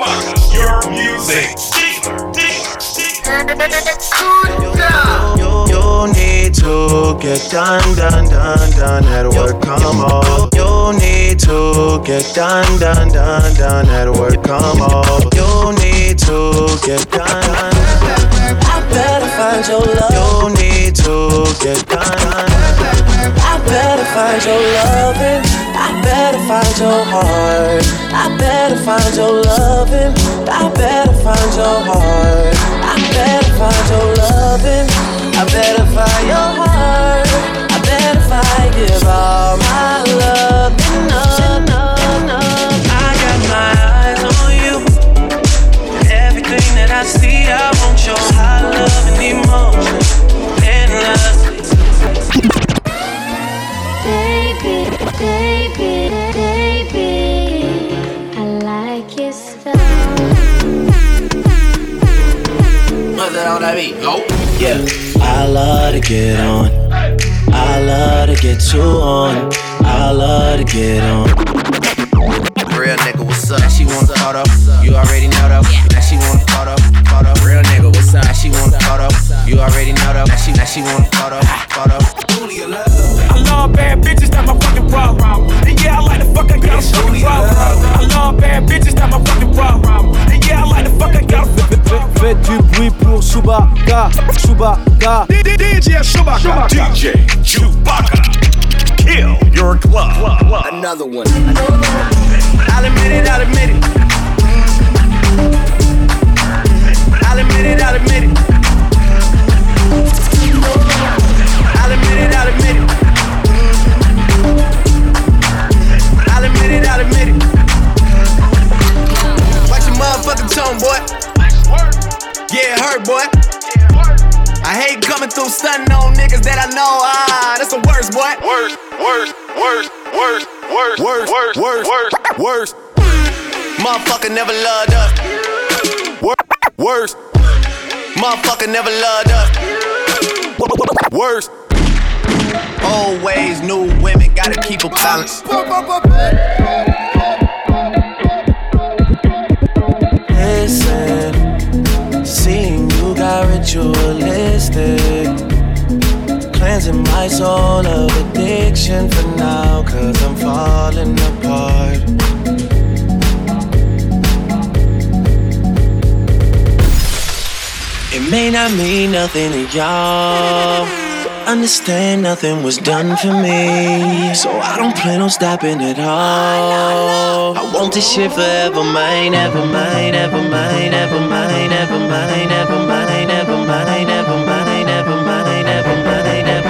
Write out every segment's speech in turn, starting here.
Chewbacca, your music dealer, You, you need to get done, done, done, done at work. Come on. You need to get done, done, done, done at work. Come on. You need to get done. I better find your love. You need to get done. I better find your loving. I better find your heart. I better find your loving. I better find your heart. I better find your loving. I better find your heart. I better find give all my love. No, no, no. I got my eyes on you. Everything that I see, I want your On? Go. Yeah. I love to get on. I love to get you on. I love to get on. Real nigga, what's up? Now she want a photo. You already know though. Now she want a photo. up. Real nigga, what's up? Now she want a up. You already know though. Now she, now she want a photo. Photo. I love bad bitches, that's my fucking problem. And yeah, I like the fuck, I got a fucking problem. I love bad bitches, that's my fucking problem. And yeah, I like the fuck, I got a fucking problem. Faites du bruit pour Chewbacca, Chewbacca. DJ Chewbacca. DJ Chewbacca. Kill your club. Another one. I'll admit it, I'll admit it. I'll admit it, I'll admit it. I'll admit it, I'll admit it. I'll admit it, I'll admit it. Watch your motherfucking tone, boy. Yeah, it hurt, boy. I hate coming through stunting on niggas that I know. Ah, that's the worst, boy. Worst, worst, worst, worst, worst, worst, worst, worst, worst, worst, Motherfucker never loved us. worst, Motherfucker never loved us. worst. Old ways, new women, gotta keep a balance. Listen, seeing you got ritualistic. Cleansing my soul of addiction for now, cause I'm falling apart. It may not mean nothing to y'all. Understand nothing was done for me. So I don't plan on stopping at all. I want this shit forever, mine, ever mine, ever mine, ever mine, ever mine, ever mine, ever mine, ever mine, ever mine, ever mine, ever mine,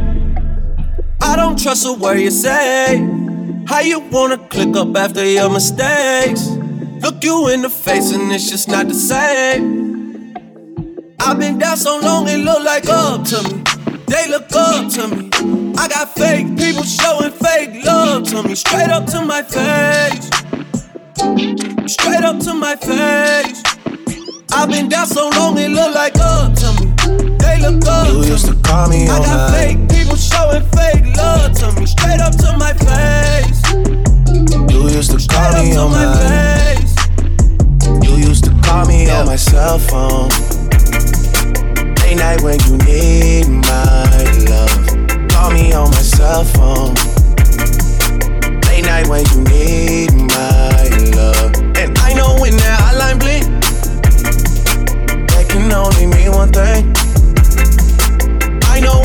I don't trust a word you say. How you wanna click up after your mistakes? Look you in the face and it's just not the same. I've been down so long it look like up to me. They look up to me. I got fake people showing fake love to me. Straight up to my face. Straight up to my face. I've been down so long it look like up to me. They look up You used to call me I on got my fake people showing fake love to me. Straight up to my face. You used to Straight call me on my my face. You used to call me on my cell phone. Late night when you need my love. Call me on my cell phone. Late night when you need my love. And I know when that hotline blink, that can only mean one thing.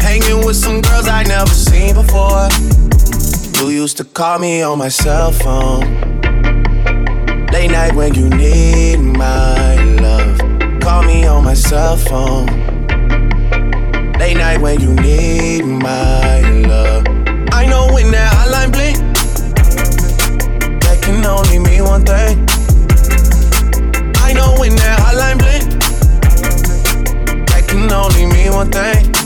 Hanging with some girls I never seen before. You used to call me on my cell phone. Late night when you need my love. Call me on my cell phone. Late night when you need my love. I know when that hotline blink, that can only mean one thing. I know when that hotline blink, that can only mean one thing.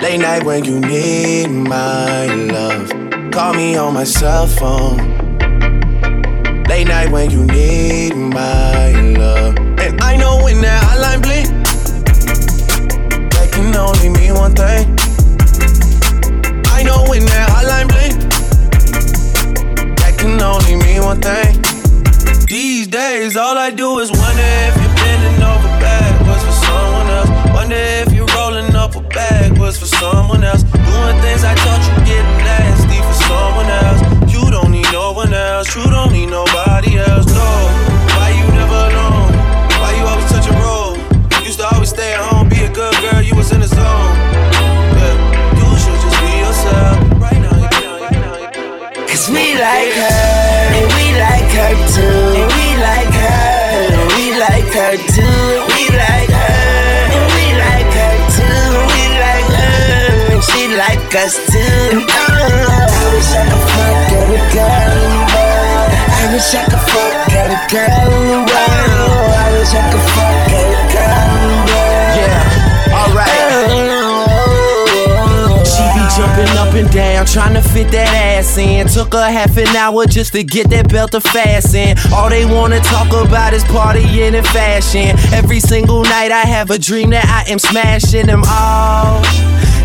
Late night when you need my love. Call me on my cell phone. Late night when you need my love. And I know when that hotline blink, that can only mean one thing. I know when that hotline blink, that can only mean one thing. These days, all I do is wonder if you're bending over backwards for someone else. Wonder if backwards for someone else. Doing things I thought you getting nasty for someone else. You don't need no one else. You don't need nobody else. No. Why you never alone? Why you always touch a roll? Used to always stay at home, be a good girl. You was in the zone. Yeah. You should just be yourself. Right now, right now, right now. Cause we like her, and we like her too. Us too. And oh, I wish I could fuck every girl in the world. I wish I could fuck every girl in the world. I wish I could fuck every girl in the world. Yeah, alright. She be jumping up and down, trying to fit that ass in. Took her half an hour just to get that belt to fasten. All they wanna talk about is partying and fashion. Every single night I have a dream that I am smashing them all.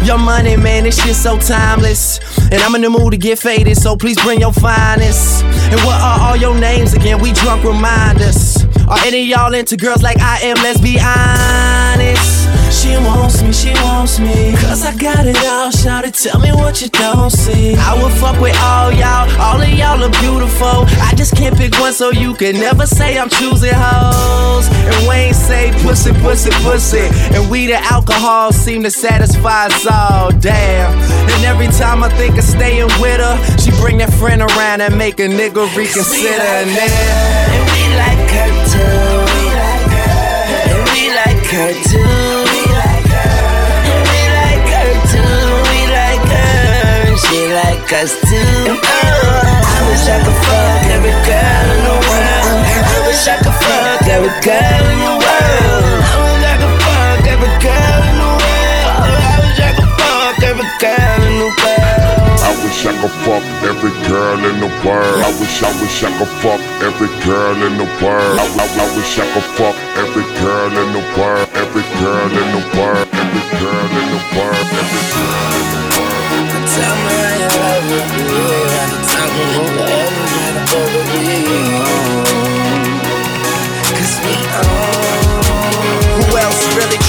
Your money, man, this shit so timeless. And I'm in the mood to get faded, so please bring your finest. And what are all your names again? We drunk reminders. Are any y'all into girls like I am? Let's be honest. She wants me, she wants me. Cause I got it all, shout it, tell me what you don't see. I would fuck with all y'all, all of y'all are beautiful. I just can't pick one, so you can never say I'm choosing hoes. And Wayne say pussy, pussy, pussy. And we the alcohol seem to satisfy us all, damn. And every time I think of staying with her, she bring that friend around and make a nigga reconsider. And then, And we like her too. And we like her too. She like us too. Oh, I wish I could fuck every girl in the world. I wish I could fuck every girl in the world. I wish I could fuck every girl in the world. I wish I could fuck every girl in the world. I wish I could fuck every girl in the world. I wish, I wish I could fuck every girl in the world. I, I, I wish I could fuck every girl in the world. Every girl in the world. Every girl in the world. Every girl in the world. Tell me Tell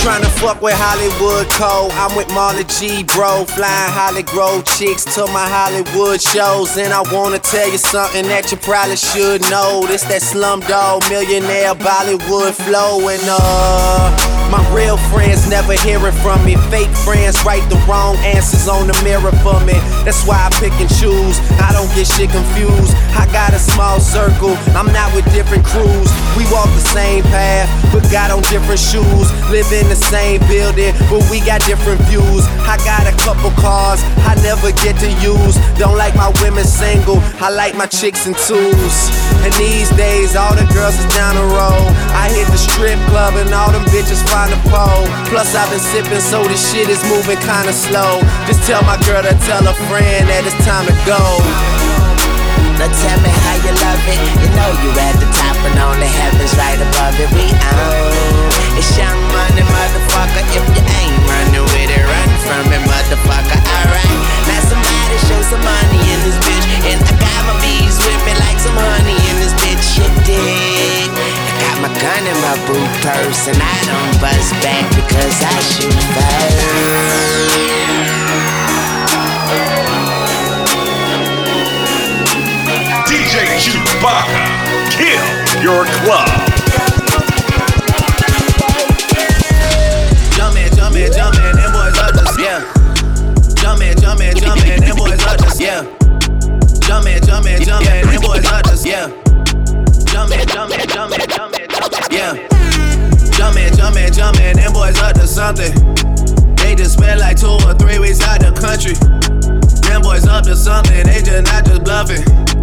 tryna fuck with Hollywood Cole? I'm with Mally G, bro. Flying Holly Grove chicks to my Hollywood shows. And I wanna tell you something that you probably should know. This that slumdog millionaire Bollywood flow. And uh, my real friends never hearing from me. Fake friends write the wrong answers on the mirror for me. That's why I pick and choose. I don't get shit confused. I got a small circle. I'm not with different crews. We walk the same path, but got on different shoes. Live in the same building, but we got different views. I got a couple cars I never get to use. Don't like my women single. I like my chicks in twos. And these days, all the girls is down the road. I hit the strip club and all them bitches find a pole. Plus, I've been sipping, so this shit is moving kinda slow. Just tell my girl to tell a friend that it's time to go. Now tell me how you love it. You know you at the top and on the heavens right above it. We own. It's young money, motherfucker. If you ain't running with it, run from it, motherfucker. Alright. Now somebody show some money in this bitch. And I got my bees with me like some honey in this bitch. You dig? I got my gun in my boot purse and I don't bust back because I shoot first. DJ Chewbacca, kill your club. Jumpin', jumpin', jumpin', them boys yeah. Jumpin', jumpin', jumpin', them boys yeah. Jumpin', jumpin', jumpin', them boys yeah. Jumpin', jumpin', jumpin', jumpin', yeah. Jumpin', jumpin', jumpin', them boys up to something. They just spent like two or three weeks out the country. Them boys up to something, they just not just bluffing.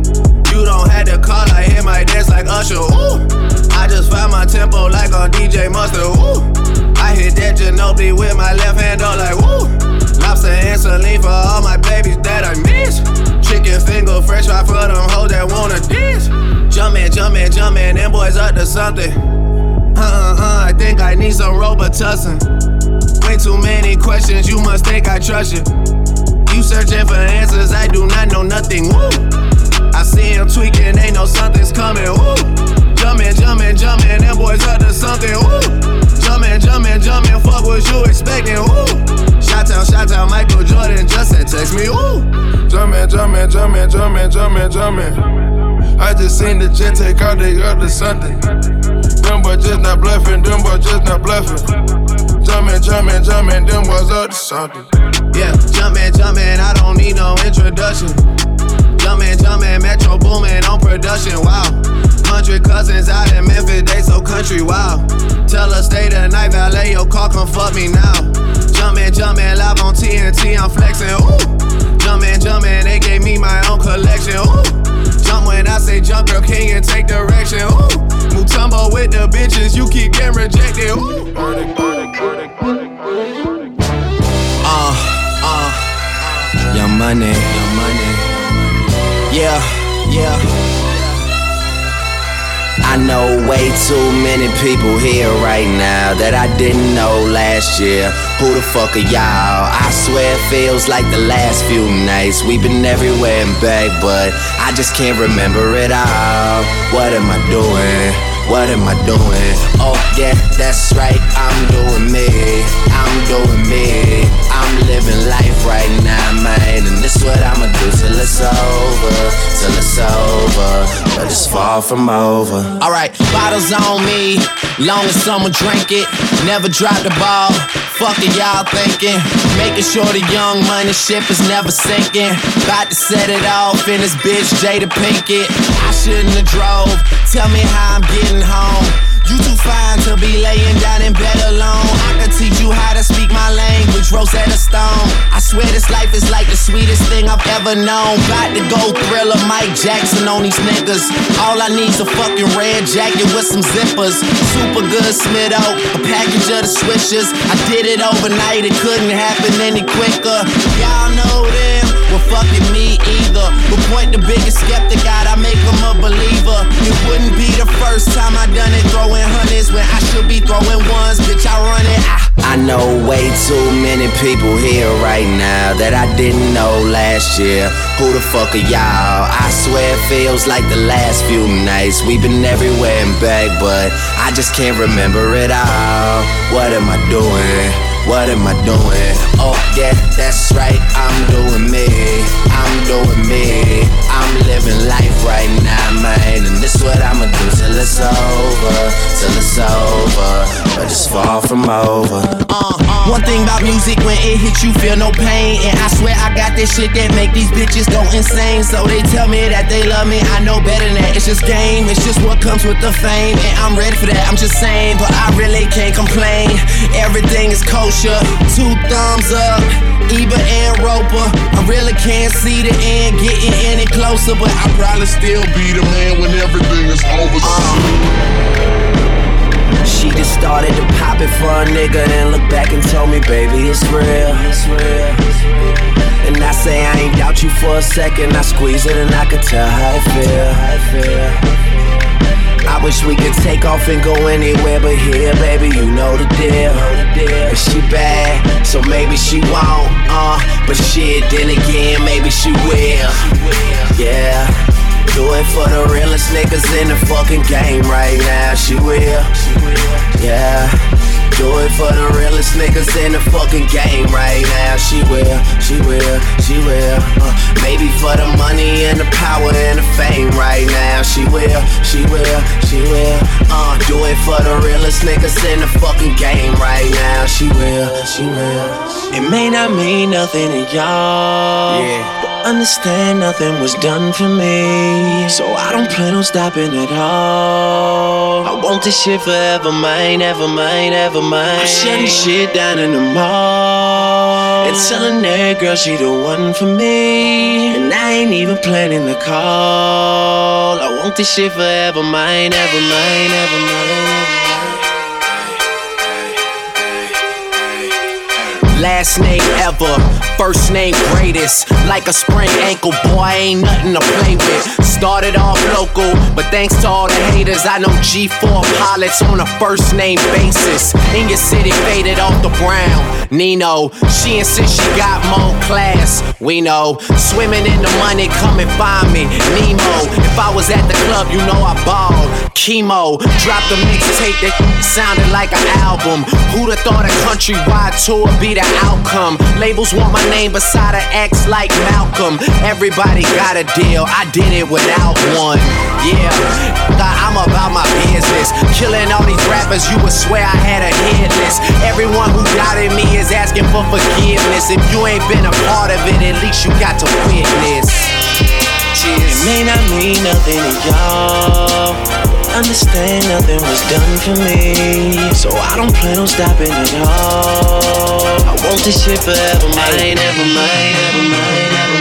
You don't have to call, I hear my dance like Usher. Ooh, I just found my tempo like on DJ Mustard. Ooh, I hit that Ginobili with my left hand, up like woo. Lobster and saline for all my babies that I miss. Chicken finger, fresh fry for them hoes that wanna dance. Jumpin', jumpin', jumpin', them boys up to something. Uh uh uh, I think I need some Robitussin. Way too many questions, you must think I trust you. You searching for answers, I do not know nothing. Woo! I see him tweaking, they know something's coming. Woo! Jumpin', jumpin', jumpin', them boys up to something. Woo! Jumpin', jumpin', jumpin', fuck what you expecting. Woo! Shout out, shout out, Michael Jordan just said text me. Woo! Jumpin', jumpin', jumpin', jumpin', jumpin', jumpin'. I just seen the jet take out they other Sunday. Them boys just not bluffing, them boys just not bluffing. Jumpin', jumpin', jumpin', them boys up to something. Yeah, jumpin', jumpin', I don't need no introduction. Jumpin', jumpin', Metro boomin' on production, wow. Hundred cousins out in Memphis, they so country, wow. Tell her stay the night, valet your car, come fuck me now. Jumpin', jumpin', live on TNT, I'm flexin', ooh. Jumpin', jumpin', they gave me my own collection, ooh. Jump when I say jump, girl, can you take direction, ooh. Mutombo with the bitches, you keep getting rejected, ooh. Uh, uh, young money, young money. Yeah, yeah. I know way too many people here right now that I didn't know last year. Who the fuck are y'all? I swear it feels like the last few nights. We've been everywhere and back, but I just can't remember it all. What am I doing? What am I doing? Oh, yeah, that's right. I'm doing me. I'm doing me. I'm living life right now, man. And this what I'ma do till it's over. Till it's over. But it's far from over. Alright, bottles on me, long as someone drink it. Never drop the ball. Fuck y'all thinking. Making sure the young money ship is never sinking. About to set it off in this bitch, Jada Pinkett. I shouldn't have drove. Tell me how I'm getting home. You too fine to be laying down in bed alone. I could teach you how to speak my language, Rosetta Stone. I swear this life is like the sweetest thing I've ever known. About to go thriller Mike Jackson on these niggas. All I need's a fucking red jacket with some zippers. Super good Smitto, a package of the swishers. I did it overnight, it couldn't happen any quicker. Y'all know them. Well fucking me either. But point the biggest skeptic out, I make him a believer. It wouldn't be the first time I done it, throwing hundreds when I should be throwing ones. Bitch, I run it. I, I know way too many people here right now that I didn't know last year. Who the fuck are y'all? I swear it feels like the last few nights. We've been everywhere and back, but I just can't remember it all. What am I doing? What am I doing? Oh, yeah, that's right, I'm doing me. I'm doing me. I'm living life right now, man. And this what I'ma do till it's over. Till it's over. But it's far from over. Uh, uh, one thing about music, when it hits you, feel no pain. And I swear I got this shit that make these bitches go insane. So they tell me that they love me. I know better than that. It's just game, it's just what comes with the fame. And I'm ready for that, I'm just saying. But I really can't complain. Everything is cold Two thumbs up, Ebert and Roeper. I really can't see the end getting any closer, but I'll probably still be the man when everything is over. Uh. She just started to pop it for a nigga, then look back and told me, baby, it's real. It's real. And I say I ain't doubt you for a second. I squeeze it and I can tell how it feel. How it feel. I wish we could take off and go anywhere but here, baby, you know the deal. But she bad, so maybe she won't, uh. But shit, then again, maybe she will. Yeah. Do it for the realest niggas in the fucking game right now. She will. Yeah. Do it for the realest niggas in the fucking game right now. She will, she will, she will. Uh, maybe for the money and the power and the fame right now. She will, she will, she will. Uh, do it for the realest niggas in the fucking game right now. She will, she will. It may not mean nothing to y'all. Yeah understand nothing was done for me. So I don't plan on stopping at all. I want this shit forever, mine, ever mine, ever mine. I'm shutting shit down in the mall. And telling that girl she the one for me. And I ain't even planning the call. I want this shit forever, mine, ever mine, ever mine. Last name ever, first name greatest. Like a sprained ankle, boy, ain't nothing to play with. Started off local, but thanks to all the haters, I know G4 pilots on a first name basis. In your city, faded off the brown. Nino, she insists she got more class. We know, swimming in the money, come and find me. Nemo, if I was at the club, you know I balled. Chemo, dropped a mixtape that sounded like an album. Who'da thought a countrywide tour be the outcome. Labels want my name beside an X like Malcolm. Everybody got a deal, I did it without one. Yeah, I'm about my business. Killing all these rappers, you would swear I had a hit list. Everyone who doubted me is asking for forgiveness. If you ain't been a part of it, at least you got to witness. Cheers. It may not mean nothing to y'all understand nothing was done for me. So I don't plan on stopping at all. I want this shit forever, mine, ever mine, ever mine, ever mine,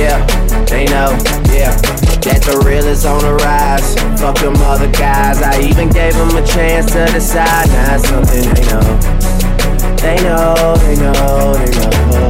Yeah, they know, yeah. That the real is on the rise. Fuck them other guys. I even gave them a chance to decide. Now it's something they know. They know, they know, they know.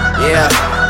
Yeah.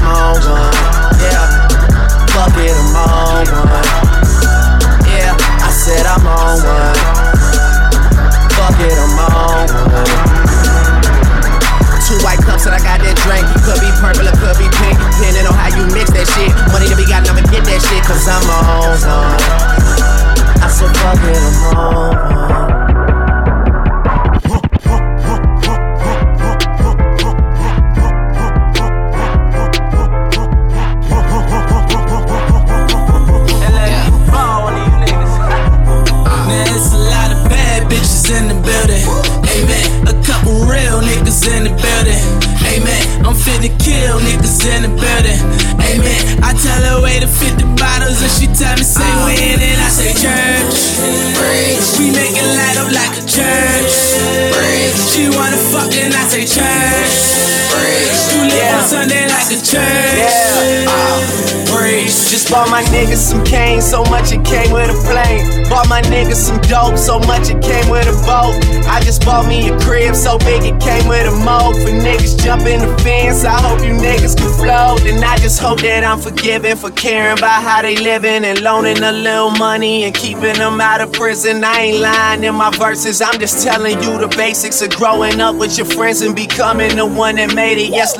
on one. Yeah, fuck it, I'm on one. Yeah, I said I'm on one. Fuck it, I'm on one. Two white cups and I got that drink. It Could be purple or could be pink, depending on how you mix that shit. Money to be got, I'ma get that shit, cause I'm on one. I said, fuck it, I'm on one. Niggas in the building. Amen. I'm finna kill niggas in the building. Amen. I tell her way to 50 bottles and she tell me say when and I say church. We make it light up like a church. She wanna fuck and I say church. Live on Sunday like a church. Yeah. Uh, Breeze. Just bought my niggas some cane, so much it came with a plane. Bought my niggas some dope, so much it came with a boat. I just bought me a crib, so big it came with a moat. For niggas jumping the fence, I hope you niggas can float. And I just hope that I'm forgiven for caring about how they living and loaning a little money and keeping them out of prison. I ain't lying in my verses, I'm just telling you the basics of growing up with your friends and becoming the one that made it. Yes,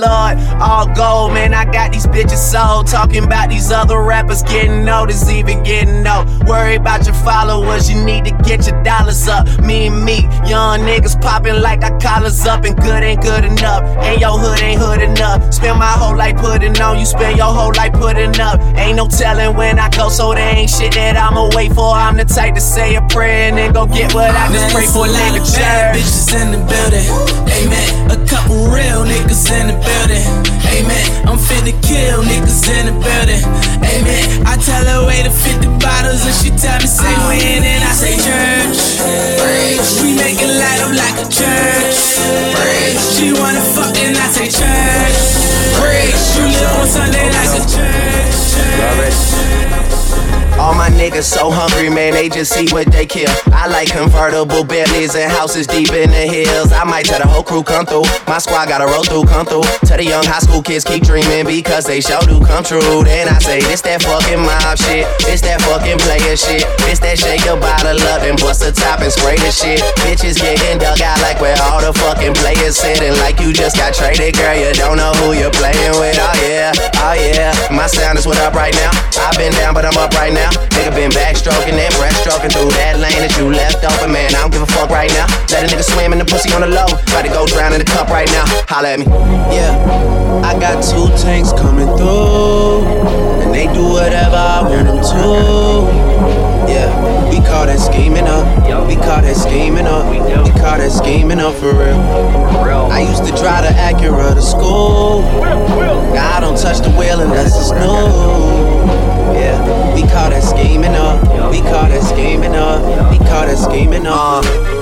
All gold, man. I got these bitches sold. Talking about these other rappers getting noticed, even getting no. Worry about your followers, you need to get your dollars up. Me and me, young niggas popping like our collars up, and good ain't good enough. And your hood ain't hood enough. Spend my whole life putting on, you spend your whole life putting up. Ain't no telling when I go, so there ain't shit that I'ma wait for. I'm the type to say a prayer and then go get what I just pray for, nigga. Bad bitches in the building. Amen. A couple real niggas in the building. Amen. I'm finna kill niggas in the building. Amen. I tell her way to 50 bottles and she tell me say when and I say church. We make it light up like a church. She wanna fuck and I say church. You live on Sunday like a church. All my niggas so hungry, man, they just see what they kill. I like convertible Bentleys and houses deep in the hills. I might tell the whole crew come through. My squad gotta roll through, come through. Tell the young high school kids keep dreaming because they sure do come true. Then I say, this that fucking mob shit. This that fucking player shit. This that shake your bottle up and bust the top and spray the shit. Bitches getting dug out like where all the fucking players sitting. Like you just got traded, girl. You don't know who you're playing with. Oh yeah, oh yeah. My sound is what up right now. I've been down, but I'm up right now. Nigga been backstroking and breaststroking through that lane that you left open, man. I don't give a fuck right now. Let a nigga swim in the pussy on the low. About to go drown in the cup right now. Holla at me. Yeah, I got two tanks coming through, and they do whatever I want them to. Yeah, we call that scheming up. We call that scheming up. We call that scheming up for real. I used to drive the Acura to school. Now I don't touch the wheel unless it's new. Yeah, we caught that scheming up. We caught that scheming up. We caught that scheming up. Uh,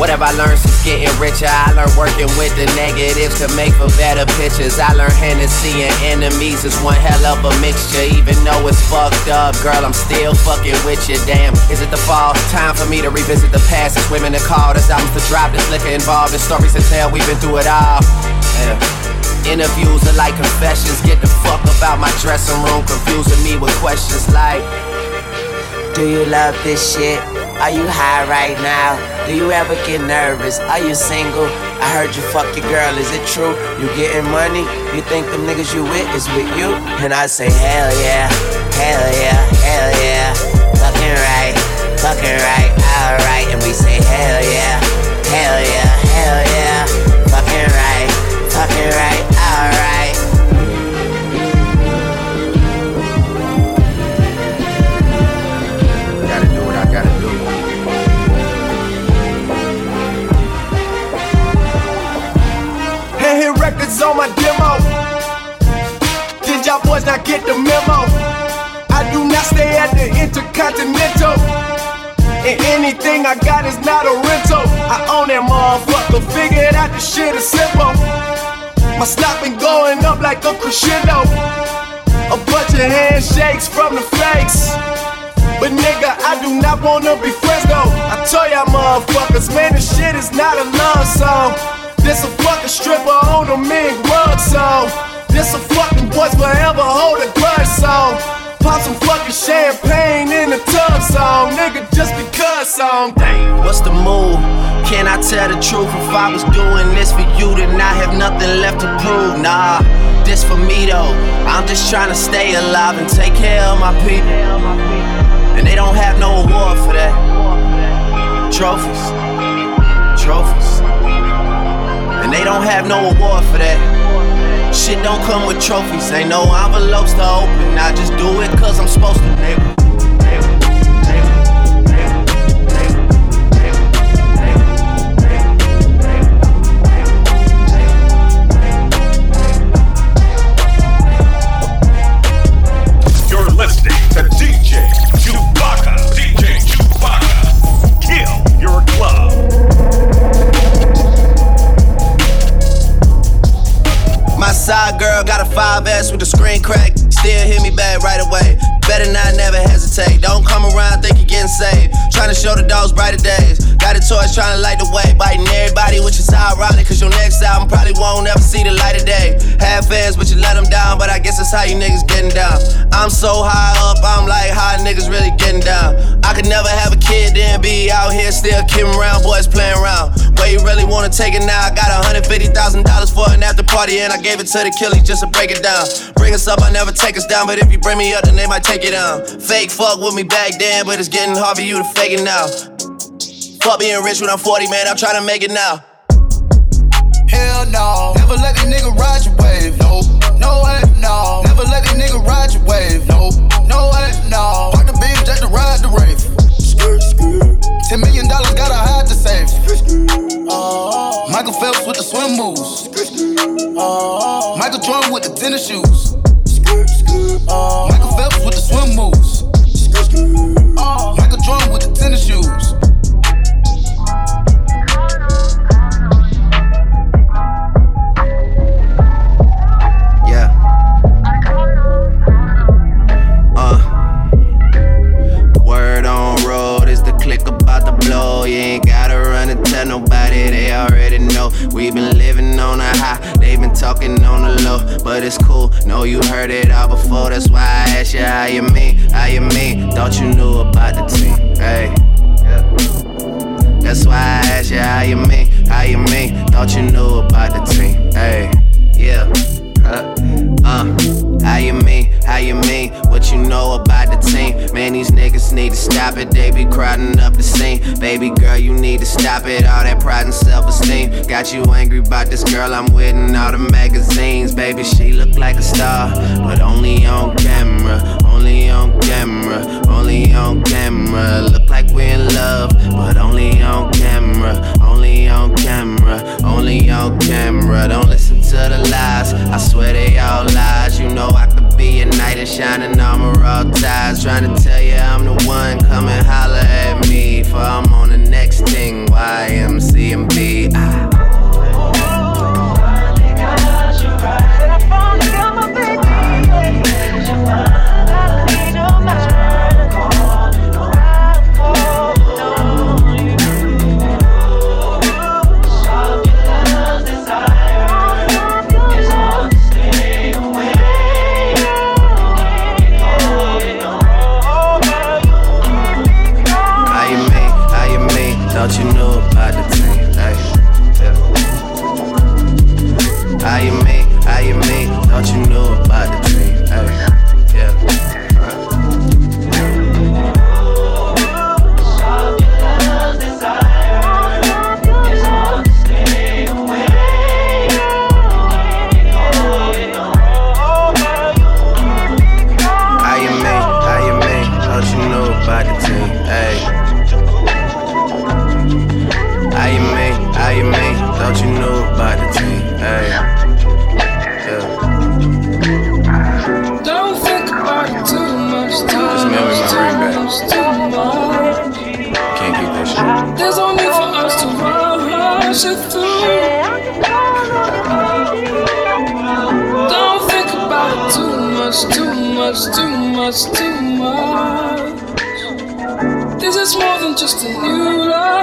What have I learned since getting richer? I learned working with the negatives to make for better pictures. I learned Hennessy and enemies is one hell of a mixture. Even though it's fucked up, girl, I'm still fucking with you. Damn, is it the fall? Time for me to revisit the past. It's women to call, there's albums to drop, there's liquor involved, there's stories to tell. We've been through it all. Yeah. Interviews are like confessions. Get the fuck about my dressing room, confusing me with questions like. Do you love this shit? Are you high right now? Do you ever get nervous? Are you single? I heard you fuck your girl, is it true? You getting money? You think them niggas you with is with you? And I say, hell yeah, hell yeah, hell yeah. Fucking right, fucking right, alright. And we say, hell yeah, hell yeah, hell yeah. Fucking right, fucking right, on my demo. Did y'all boys not get the memo? I do not stay at the Intercontinental. And anything I got is not a rental. I own that motherfucker. Figured out the shit is simple. My stock been going up like a crescendo. A bunch of handshakes from the fakes. But nigga, I do not wanna be friends though. I tell y'all motherfuckers, man, this shit is not a love song. This a fucking stripper on a mink rug song. This a fucking boys forever hold a grudge song. Pop some fucking champagne in the tub song. Nigga, just because song. Damn. What's the move? Can I tell the truth? If I was doing this for you, then I have nothing left to prove. Nah, this for me though. I'm just trying to stay alive and take care of my people. And they don't have no award for that. Trophies, trophies. And they don't have no award for that. Shit don't come with trophies, ain't no envelopes to open. I just do it cause I'm supposed to, nigga. Side girl got a 5S with a screen crack. Still hit me back right away. Better not never hesitate. Don't come around think you're getting saved. Trying to show the dogs brighter days. Got a torch trying to light the way. Biting everybody, which is ironic. Cause your next album probably won't ever see the light of day. Have fans, but you let them down. But I guess that's how you niggas getting down. I'm so high up, I'm like, how niggas really getting down? I could never have a kid, then be out here still kidding around, boys playing around. Where you really wanna take it now? I got $150,000 for an after party, and I gave it to the killies just to break it down. Bring us up, I never take us down, but if you bring me up, then they might take it down. Fake fuck with me back then, but it's getting hard for you to fake it now. Fuck being rich when I'm 40, man, I'm trying to make it now. Hell no. Never let a nigga ride your wave. No, no way, no. Never let a nigga ride your wave. No, no way, no. Park the beam just to ride the rave. Skirt, skirt. Ten million dollars, gotta hide to save. Uh-huh. Michael Phelps with the swim moves. Uh-huh. Michael Jordan with the tennis shoes. Michael Phelps with the swim moves. Uh-huh. Michael Jordan with the tennis shoes. They already know. We've been living on a high, they've been talking on the low. But it's cool, know you heard it all before. That's why I asked you how you mean, how you mean. Thought you knew about the team, hey. That's why I asked you how you mean, how you mean. Thought you knew about the team, hey. Yeah. Uh, uh, how you mean? How you mean? What you know about the team? Man, these niggas need to stop it. They be crowding up the scene. Baby girl, you need to stop it. All that pride and self-esteem got you angry about this girl I'm with in all the magazines. Baby, she look like a star, but only on camera. Only on camera. Only on camera. Look like we're in love, but only on camera. Only on camera. Only on camera. Don't listen to the lies. I swear they all lies. You know I could be a knight in shining armor, all ties. Trying to tell you I'm the one. Come and holler at me. For I'm on the next thing. YMCMB. Ah.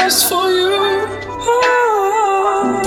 For you. Oh,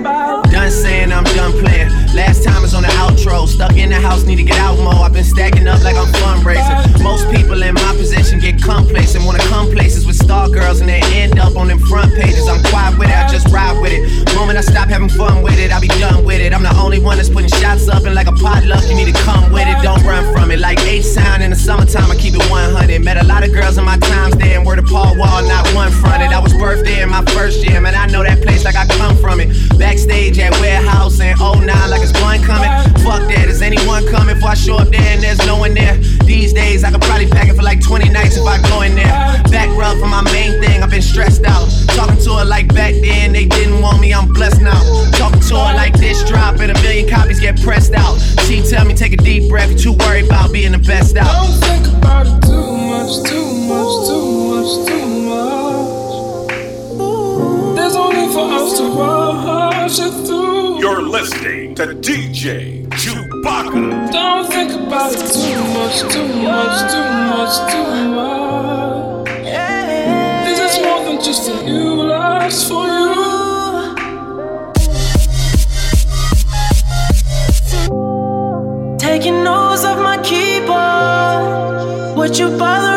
about Done saying I'm done playing. Last time is on the outro. Stuck in the house, need to get out more. I've been stacking up like I'm fundraising. Most people in my position get complacent. Wanna come places with star girls and they end up on them front pages. I'm quiet with it, I just ride with it. Moment I stop having fun with it, I'll be done with it. I'm the only one that's putting shots up and like a potluck, you need to come with it. Don't run from it. Like H-Town in the summertime, I keep it 100. Met a lot of girls in my times there and word of Paul Wall, not one fronted. I was birthday in my first year, man. I know that place like I come from it. Backstage at warehouse in 09, like it's one coming. Fuck that, is anyone coming? Before I show up there and there's no one there. These days, I could probably pack it for like 20 nights if I go in there. Back rub for my main thing, I've been stressed out. Talking to her like back then, they didn't want me, I'm blessed now. Talking to her like this drop, and a million copies get pressed out. She tell me take a deep breath, you too worried about being the best out. Don't think about it too much, too much, too much, too much. There's only for us to rush it through. You're listening to DJ Chewbacca. Don't think about it too much, too much, too much, too much. This is more than just a new lust for you. Taking notes off my keyboard. What you bothering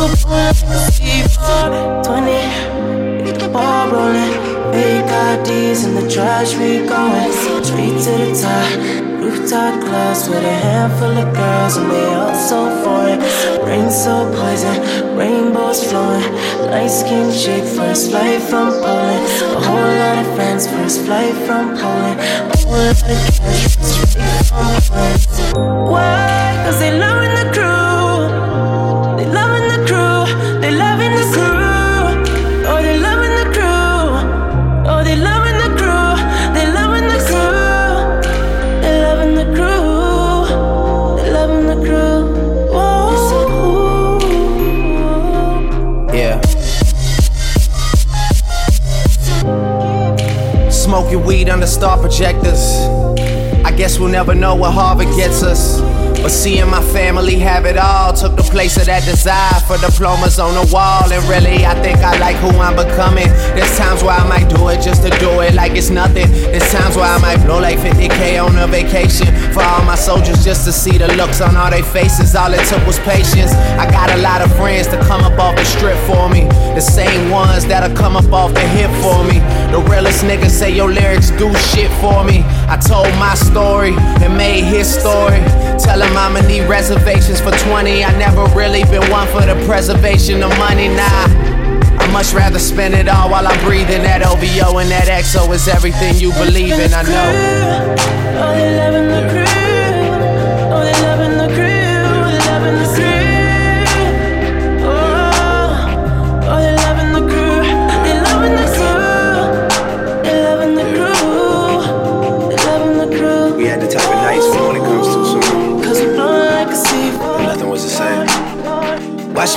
whole crew blowing like a C4. 20, get the rolling. Fake IDs in the trash, we going straight to the top. Rooftop clubs with a handful of girls and they all so foreign. Rain so poison, rainbows flowing. Light skin first flight from Poland. A whole lot of friends, first flight from. Why? Cause they weed under star projectors. I guess we'll never know what Harvard gets us. But seeing my family have it all took the place of that desire for diplomas on the wall. And really, I think I like who I'm becoming. There's times where I might do it just to do it like it's nothing. There's times where I might blow like 50k on a vacation for all my soldiers just to see the looks on all their faces. All it took was patience. I got a lot of friends to come up off the strip for me. The same ones that'll come up off the hip for me. The realest niggas say your lyrics do shit for me. I told my story and made his story. Tell him I'ma need reservations for 20. I never really been one for the preservation of money, nah. I much rather spend it all while I'm breathing. That OVO and that XO is everything you believe in, I know.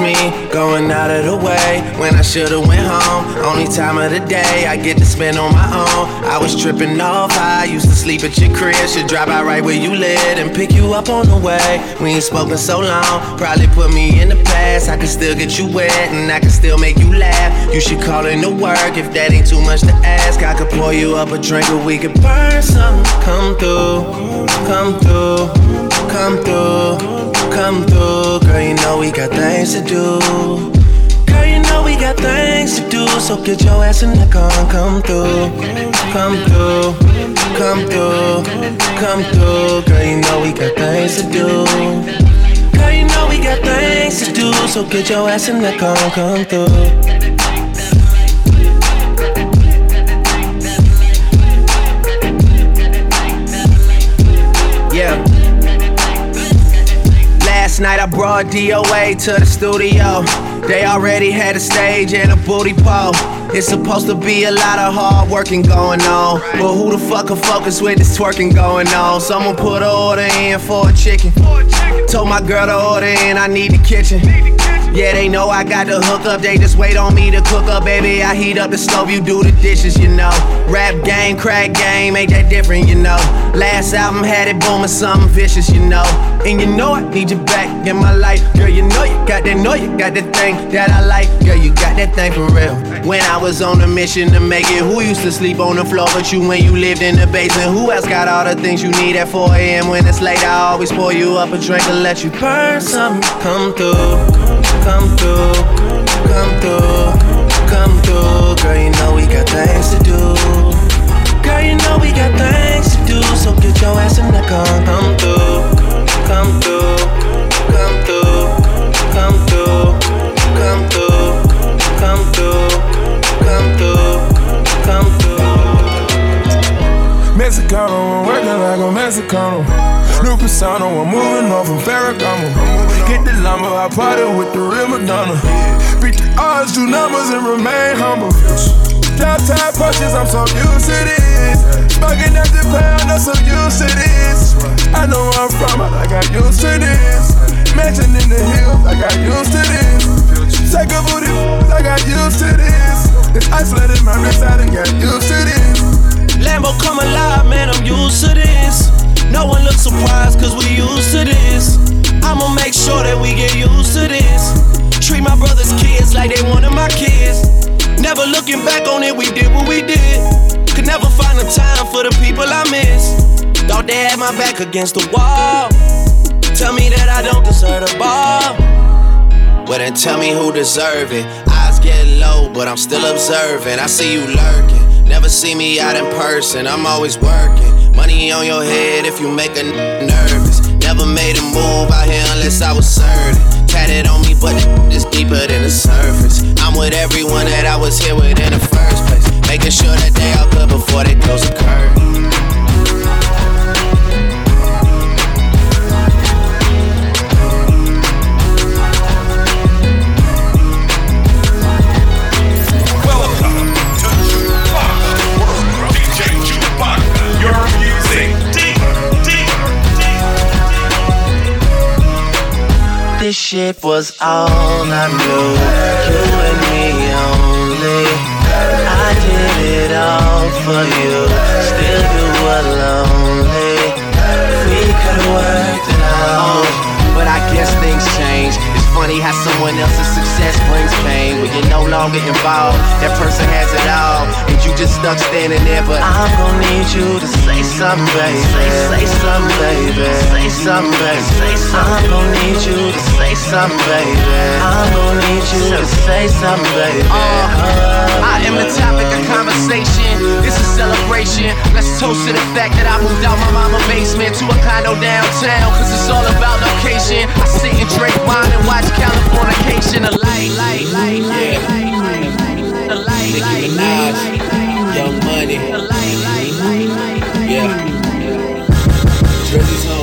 Me going out of the way when I should've went home. Only time of the day I get to spend on my own. I was tripping off high, used to sleep at your crib. Should drive out right where you live and pick you up on the way. We ain't spoken so long, probably put me in the past. I can still get you wet and I can still make you laugh. You should call in to work if that ain't too much to ask. I could pour you up a drink or we could burn some. Come through, come through, come through. Come through, girl, you know we got things to do. Girl, you know we got things to do, so get your ass in the car and come through. Come through, come through, come through. Girl, you know we got things to do. Girl, you know we got things to do, so get your ass in the car and come through. Last night I brought DOA to the studio. They already had a stage and a booty pole. It's supposed to be a lot of hard working going on. But who the fuck can focus with this twerking going on? Someone put an order in for a chicken. Told my girl to order in, I need the kitchen. Yeah, they know I got the hook up, they just wait on me to cook up, baby. I heat up the stove, you do the dishes, you know. Rap game, crack game, ain't that different, you know. Last album had it booming, something vicious, you know. And you know I need you back in my life, girl. You know you got that, know you got that thing that I like, girl. You got that thing for real. When I was on a mission to make it, who used to sleep on the floor but you when you lived in the basement? Who else got all the things you need at 4 a.m. when it's late? I always pour you up a drink and let you burn some. Come through. Come through, come through, come through. Girl, you know we got things to do. Girl, you know we got things to do. So get your ass in the car. Come through, come through, come through, come through, come through, come through, come through, come through. Mexicano, I'm working like a Mexicano. New persona, I'm moving on from Ferragamo. Get the lumber, I party with the real Madonna. Beat the odds, do numbers, and remain humble. Top punches, I'm so used to this. Bugging at the pound, I'm so used to this. I know where I'm from, I got used to this. Mansion in the hills, I got used to this. Take a booty, I got used to this. It's isolated, my wrist, I done got used to this. Lambo come alive, man, I'm used to this. No one looks surprised, cause we used to this. I'ma make sure that we get used to this. Treat my brother's kids like they one of my kids. Never looking back on it, we did what we did. Could never find the time for the people I miss. Thought they had my back against the wall. Tell me that I don't deserve the ball. Well, then tell me who deserve it. Eyes get low, but I'm still observing. I see you lurking. Never see me out in person, I'm always working. Money on your head if you make a n- nervous. Never made a move out here unless I was certain. Tatted on me, but it's deeper than the surface. I'm with everyone that I was here with in the first place. Making sure that they all good before they close the curtain. Shit was all I knew. You and me only. I did it all for you. Funny how someone else's success brings pain. When you're no longer involved, that person has it all. And you just stuck standing there, but I'm gonna need you to say something, baby. Say, something, baby. Say something, baby. Say something. I'm gonna need you to say something, baby. I'm gonna need you to say something, baby. Uh, I am the topic of conversation. This is celebration. Let's toast to the fact that I moved out my mama basement to a condo downtown. Cause it's all about location. I sit and drink wine and watch Californication. A light, light, light, light, light, light, light. A light, light, light, light, Young Money. Light, light, light, light. Yeah. Drizzy's home,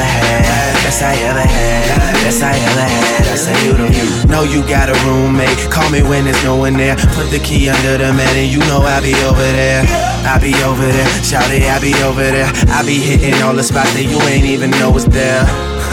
had, best I ever had, best I ever had. I say you the you. Know you got a roommate. Call me when there's no one there. Put the key under the mat and you know I'll be over there. I'll be over there. Shout it, I'll be over there. I'll be hitting all the spots that you ain't even know was there.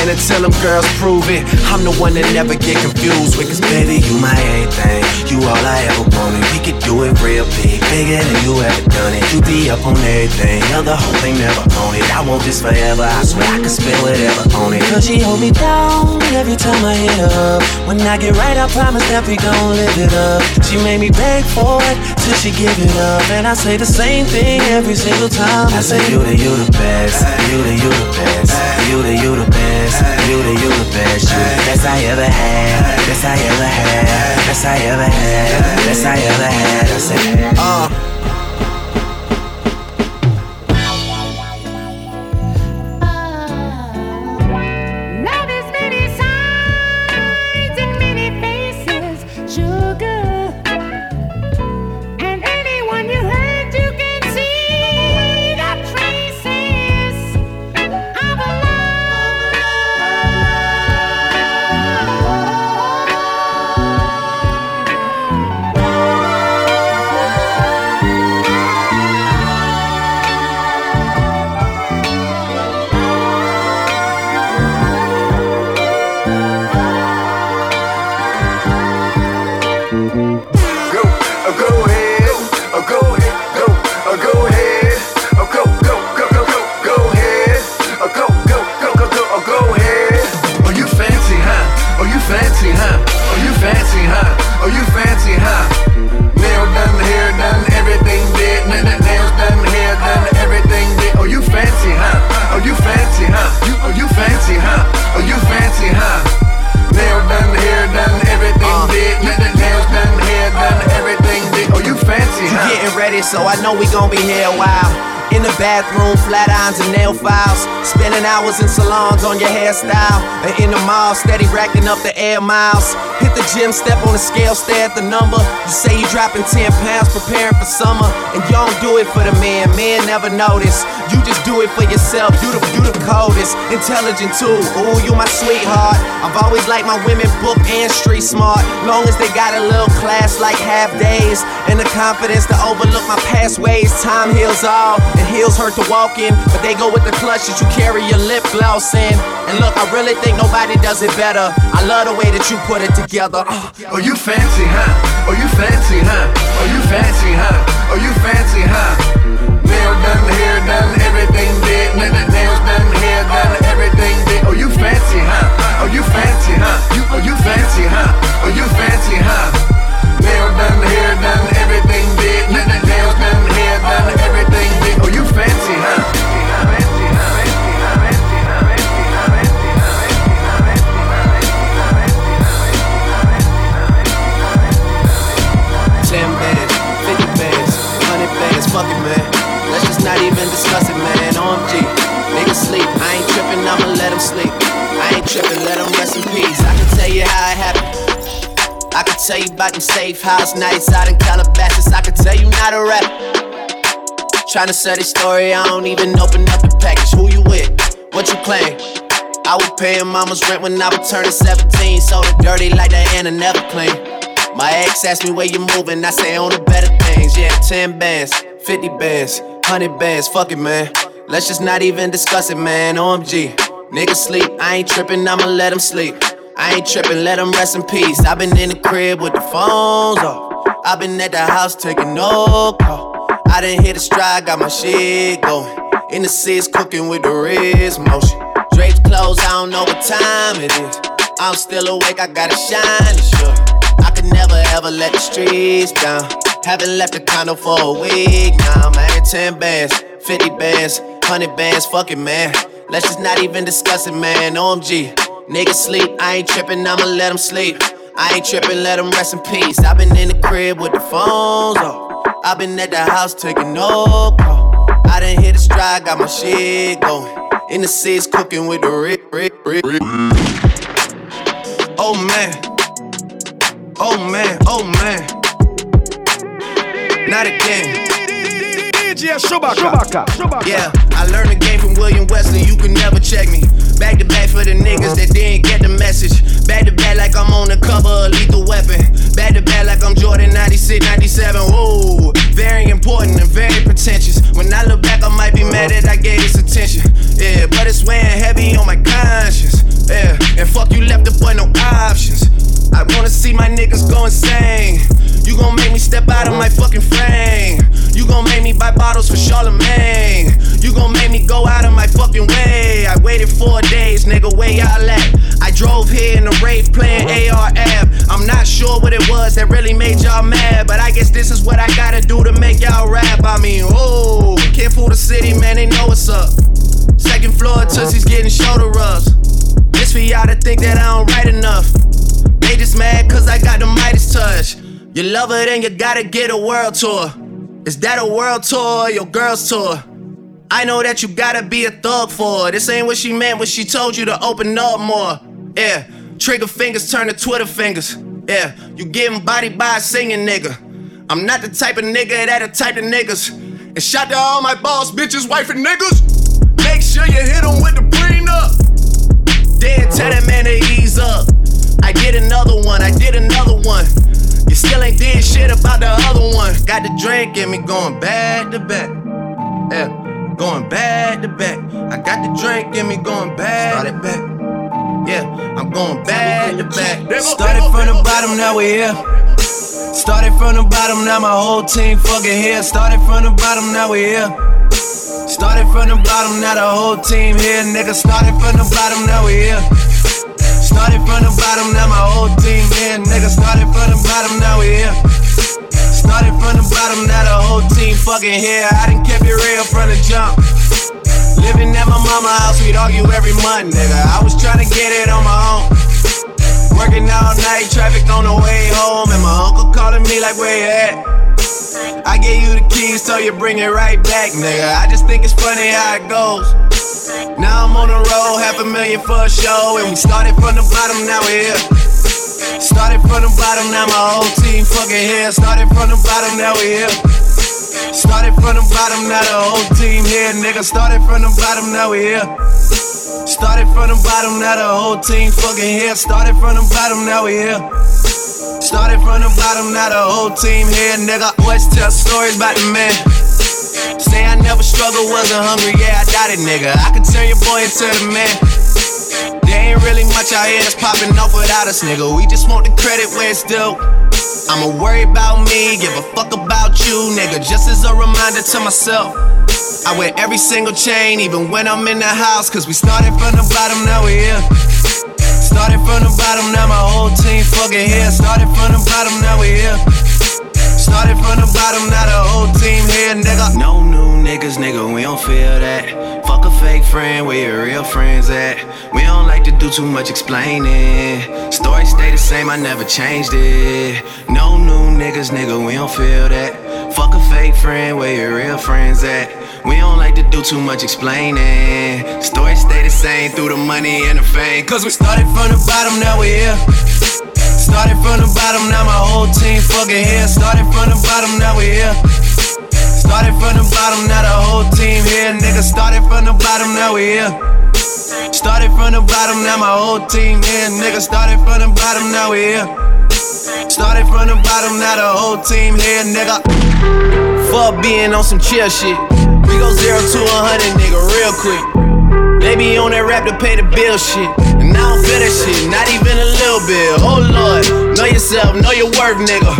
And until them girls prove it, I'm the one that never get confused with. Cause baby, you my everything. You all I ever wanted. We could do it real big, bigger than you ever done it. You be up on everything, other whole thing never own it. I want this forever. I swear I could spend whatever on it. Cause she hold me down every time I hit up. When I get right, I promise that we gon' live it up. She made me beg for it till she give it up. And I say the same thing every single time. I say you the you the best, you the you the best, you the you the best, you the you the best, you the best I ever had, best I ever had, best I ever had, best I ever had. I say, uh. Spending hours in salons on your hairstyle. And in the mall, steady racking up the air miles. Hit the gym, step on the scale, stare at the number. You say you dropping 10 pounds, preparing for summer. And you don't do it for the man, man never notice. You just do it for yourself. You the, you the coldest, intelligent too. Ooh, you my sweetheart. I've always liked my women book and street smart. Long as they got a little class like half days and the confidence to overlook my past ways. Time heals all, and heels hurt to walk in, but they go with the clutch that you carry your lip gloss in. And look, I really think nobody does it better. I love the way that you put it together. Uh. Oh, you fancy, huh? Oh, you fancy, huh? Oh, you fancy, huh? Oh, you fancy, huh? Nail done, hair done, everything did. Nails done, hair done, everything did. Oh, you fancy, huh? Oh, you fancy, huh? You, oh, you fancy, huh? Oh, you fancy, huh? Nail done, hair done, everything did. Nails done, hair done, everything did. Oh, you fancy, just not even discuss it, man. OMG, nigga sleep. I ain't tripping, I'ma let him sleep. I ain't tripping, let him rest in peace. I can tell you how it happened. I can tell you about them safe house nights out in Calabasas. I can tell you not a rap. Tryna sell this story, I don't even open up the package. Who you with? What you claim? I was paying mama's rent when I was turning 17. So dirty like Diana never clean. My ex asked me where you moving, I say on the better things. Yeah, 10 bands, 50 bands, 100 bands, fuck it, man. Let's just not even discuss it, man. OMG. Nigga sleep, I ain't tripping, I'ma let him sleep. I ain't tripping, let him rest in peace. i been in the crib with the phones off. i been at the house taking no call. I done hit a stride, got my shit going. In the seats, cooking with the wrist motion. Drapes closed, I don't know what time it is. I'm still awake, I gotta shine sure. Never ever let the streets down. Haven't left the condo for a week now. Man, 10 bands, 50 bands, 100 bands, fuck it, man. Let's just not even discuss it, man. OMG. Nigga sleep, I ain't tripping, I'ma let him sleep. I ain't tripping, let him rest in peace. I've been in the crib with the phones off. I've been at the house taking no call. I done hit a stride, got my shit going. In the seats, cooking with the Rick, Rick, Rick, Rick. Oh man. Oh man, oh man. Not again. DJ Chewbacca. Yeah, I learned the game from William Wesley. You can never check me. Back to back for the niggas that didn't get the message. Back to back like I'm on the cover of Lethal Weapon. Back to back like I'm Jordan 96, 97. Whoa, very important and very pretentious. When I look back, I might be mad that I gave this attention. Yeah, but it's weighing heavy on my conscience. Yeah, and fuck you left the boy no options. I wanna see my niggas go insane. You gon' make me step out of my fucking frame. You gon' make me buy bottles for Charlemagne. You gon' make me go out of my fucking way. I waited four days, nigga, where y'all at? I drove here in a Wraith playing AR-AB. I'm not sure what it was that really made y'all mad, but I guess this is what I gotta do to make y'all rap. I mean, oh, can't fool the city, man, they know what's up. Second floor, Tootsie's getting shoulder rubs. This for y'all to think that I don't write enough. Just mad cause I got the Midas touch. You love her, then you gotta get a world tour. Is that a world tour or your girl's tour? I know that you gotta be a thug for her. This ain't what she meant when she told you to open up more. Yeah, trigger fingers turn to Twitter fingers. Yeah, you getting bodied by a singing nigga. I'm not the type of nigga that a type of niggas. And shout to all my boss bitches, wife and niggas. Make sure you hit them with the prenup. Then tell that man to ease up. I did another one, I did another one. You still ain't did shit about the other one. Got the drink in me going back to back. Yeah, going back to back. I got the drink in me going back to back. Yeah, I'm going back to back. Started from the bottom, now we here. Started from the bottom, now my whole team fucking here. Started from the bottom, now we here. Started from the bottom, now the whole team here. Nigga, started from the bottom, now we here. Started from the bottom, now my whole team here. Nigga, started from the bottom, now we here. Started from the bottom, now the whole team fucking here. I done kept it real from the jump. Living at my mama house, we'd argue every month, nigga. I was trying to get it on my own. Working all night, traffic on the way home, and my uncle calling me like, where you at? I gave you the keys, so you bring it right back, nigga. I just think it's funny how it goes. Now I'm on the road, half a million for a show, and we started from the bottom, now we're here. Started from the bottom, now my whole team fucking here. Started from the bottom, now we're here. Started from the bottom, now the whole team here. nigga. Started from the bottom, now we're here. Started from the bottom, now the whole team fucking here. Started from the bottom, now we're here. Started from the bottom, now the whole team here, nigga. Always tell stories about the man. Say I never struggled, wasn't hungry, yeah, I got it, nigga. I can turn your boy into the man. There ain't really much out here that's popping off without us, nigga. We just want the credit where it's due. I'ma worry about me, give a fuck about you, nigga. Just as a reminder to myself. I wear every single chain, even when I'm in the house. Cause we started from the bottom, now we here. Started from the bottom, now my whole team fucking here. Started from the bottom, now we here. Started from the bottom, now the whole team here, nigga. No new niggas, nigga, we don't feel that. Fuck a fake friend, where your real friends at? We don't like to do too much explaining. Story stay the same, I never changed it. No new niggas, nigga, we don't feel that. Fuck a fake friend, where your real friends at? We don't like to do too much explaining. Story stay the same through the money and the fame. Cause we started from the bottom, now we here. Started from the bottom, now my whole team fucking here. Started from the bottom, now we here. Started from the bottom, now the whole team here. Nigga, started from the bottom, now we here. Started from the bottom, now my whole team here. Nigga, started from the bottom, now we here. Started from the bottom, now the whole team here, nigga. Fuck being on some chill shit. We go zero to a hundred, nigga, real quick. They be on that rap to pay the bill shit. And I don't feel that Oh lord, know yourself, know your worth, nigga.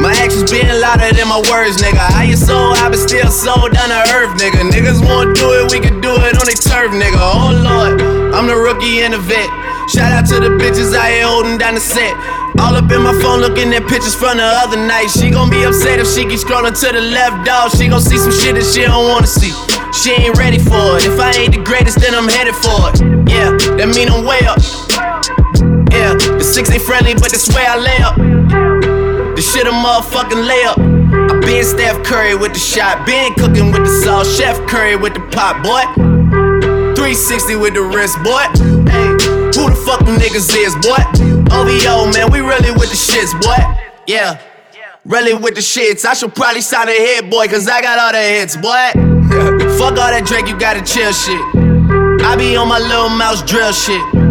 My actions being louder than my words, nigga. How you sold, I been still sold down to earth, nigga. Niggas won't do it, we can do it on their turf, nigga. Oh lord, I'm the rookie and the vet. Shout out to the bitches I here holding down the set. All up in my phone looking at pictures from the other night. She gon' be upset if she keep scrolling to the left, dog. She gon' see some shit that she don't wanna see. She ain't ready for it. If I ain't the greatest, then I'm headed for it. Yeah, that mean I'm way up. Six ain't friendly, but that's where I lay up. The shit a motherfucking layup. I been Steph Curry with the shot, been cooking with the sauce, Chef Curry with the pot, boy. 360 with the wrist, boy. Hey, who the fuck them niggas is, boy? OVO, man, we really with the shits, boy. Yeah. Really with the shits. I should probably sign a hit, boy, cause I got all the hits, boy. fuck all that Drake, you gotta chill shit. I be on my Lil Mouse drill shit.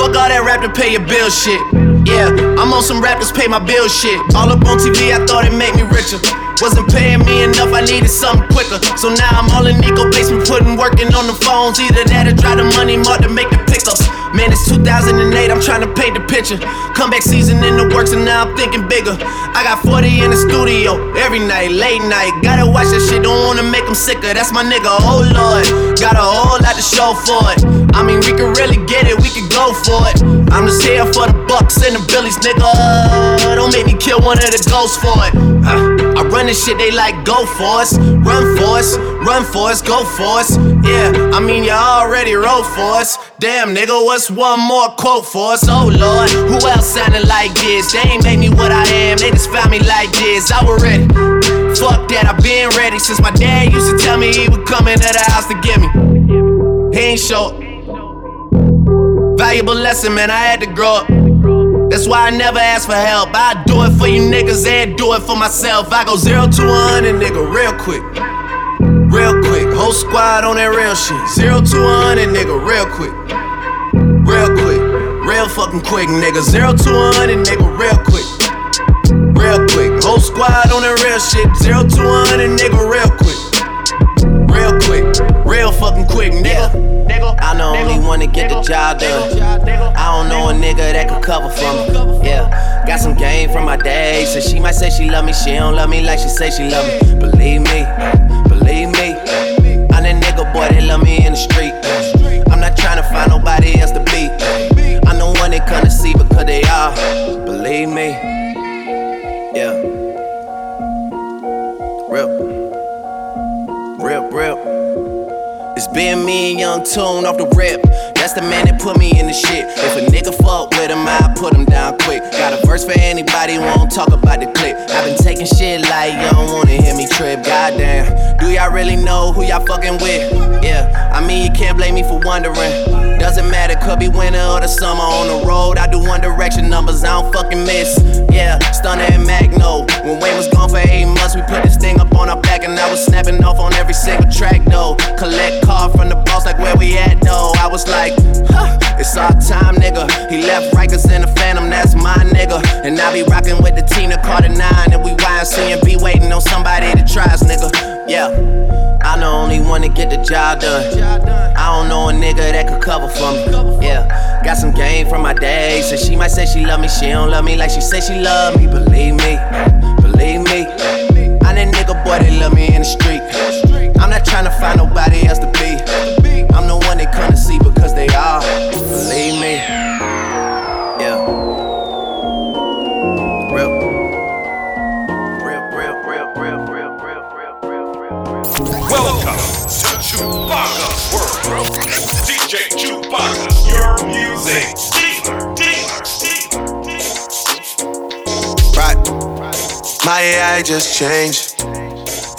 Fuck all that rap to pay your bill shit. Yeah, I'm on some rappers pay my bill shit. All up on TV, I thought it made me richer. Wasn't paying me enough, I needed something quicker. So now I'm all in Nico basement, putting working on the phones. Either that or try the Money Mart to make the pickups. Man, it's 2008, I'm trying to paint the picture. Comeback season in the works, and now I'm thinking bigger. I got 40 in the studio every night, late night. Gotta watch that shit, don't wanna make them sicker. That's my nigga, oh lord. Got a whole lot to show for it. I mean, we can really get it, we can go for it. I'm just here for the bucks and the billies, nigga. Don't make me kill one of the ghosts for it. Uh, I run this shit, they like go for us, run for us, run for us, go for us. Yeah, I mean, you already wrote for us. Damn, nigga, what's one more quote for us? Oh lord, who else sounded like this? They ain't made me what I am, they just found me like this. I was ready. Fuck that, I've been ready since my dad used to tell me he would come into the house to get me. He ain't show. Valuable lesson, man, I had to grow up. That's why I never ask for help. I do it for you niggas and do it for myself. I go zero to one hundred, nigga, real quick. Real quick. Whole squad on that real shit. Zero to one hundred, nigga, real quick. Real quick. Real fucking quick, nigga. Zero to one hundred, nigga, real quick. Real quick. Whole squad on that real shit. Zero to one hundred, nigga, real quick. Real quick. Real fucking quick, nigga. I'm the only one to get the job done. I don't know a nigga that could cover for me. Yeah, got some game from my day. So she might say she love me, she don't love me like she say she love me. Believe me, believe me. I'm that nigga boy that love me in the street. I'm not trying to find nobody else to be. I'm the one they come to see because they are. Believe me. Yeah. Real. Real, real. Been me and Young Tune off the rip. That's the man that put me in the shit. If a nigga fuck with him, I put him down quick. Got a verse for anybody who won't talk about the clip. I've been taking shit like you don't wanna hear me trip. Goddamn, Do y'all really know who y'all fucking with? Yeah, I mean, you can't blame me for wondering. Doesn't matter, could be winter or the summer on the road. I do one direction numbers, I don't fucking miss. Yeah, Stunna and Mack Maine. When Wayne was gone for eight months, we put this thing up on our back, and I was snapping off on every single track, though. Collect card from the boss, like where we at, though. I was like, huh, it's our time, nigga. He left Rikers in the Phantom, that's my nigga. And I be rocking with the Tina Carter 9, and we YNC and be waiting on somebody to try us, nigga. Yeah, I'm the only one to get the job done. I don't know a nigga that could cover for me. Yeah, got some game from my day. So she might say she love me, she don't love me like she say she love me. Believe me, believe me. I'm that nigga boy that love me in the street. I'm not trying to find nobody else to be. I'm the one they come to see because they are. Believe me. Yeah. Real. Real, real, real, real, real, real, real, real, real. Welcome to Chewbacca's World. DJ Chewbacca, your music dealer. dealer, dealer, Right. My AI just changed.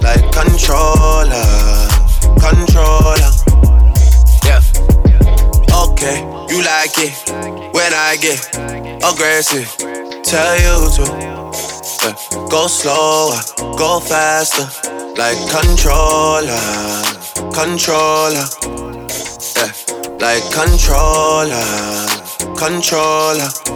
Like controller, controller. Yeah. Okay, you like it when I get aggressive. Tell you to yeah. go slower, go faster, like controller, controller. Yeah, like controller, controller.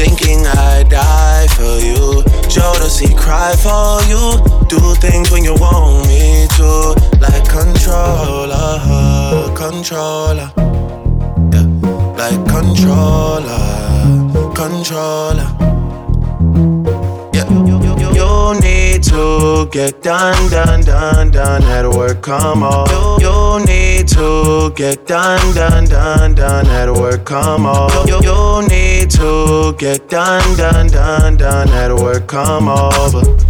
Thinking I die for you. Jodeci cry for you. Do things when you want me to. Like controller, controller. Yeah. Like controller, controller. Yeah. You need to get done, done, done, done at work. Come on. You, you need to get done, done, done, done at work. Come on. You, you need to get done, done, done, done at work. Come over.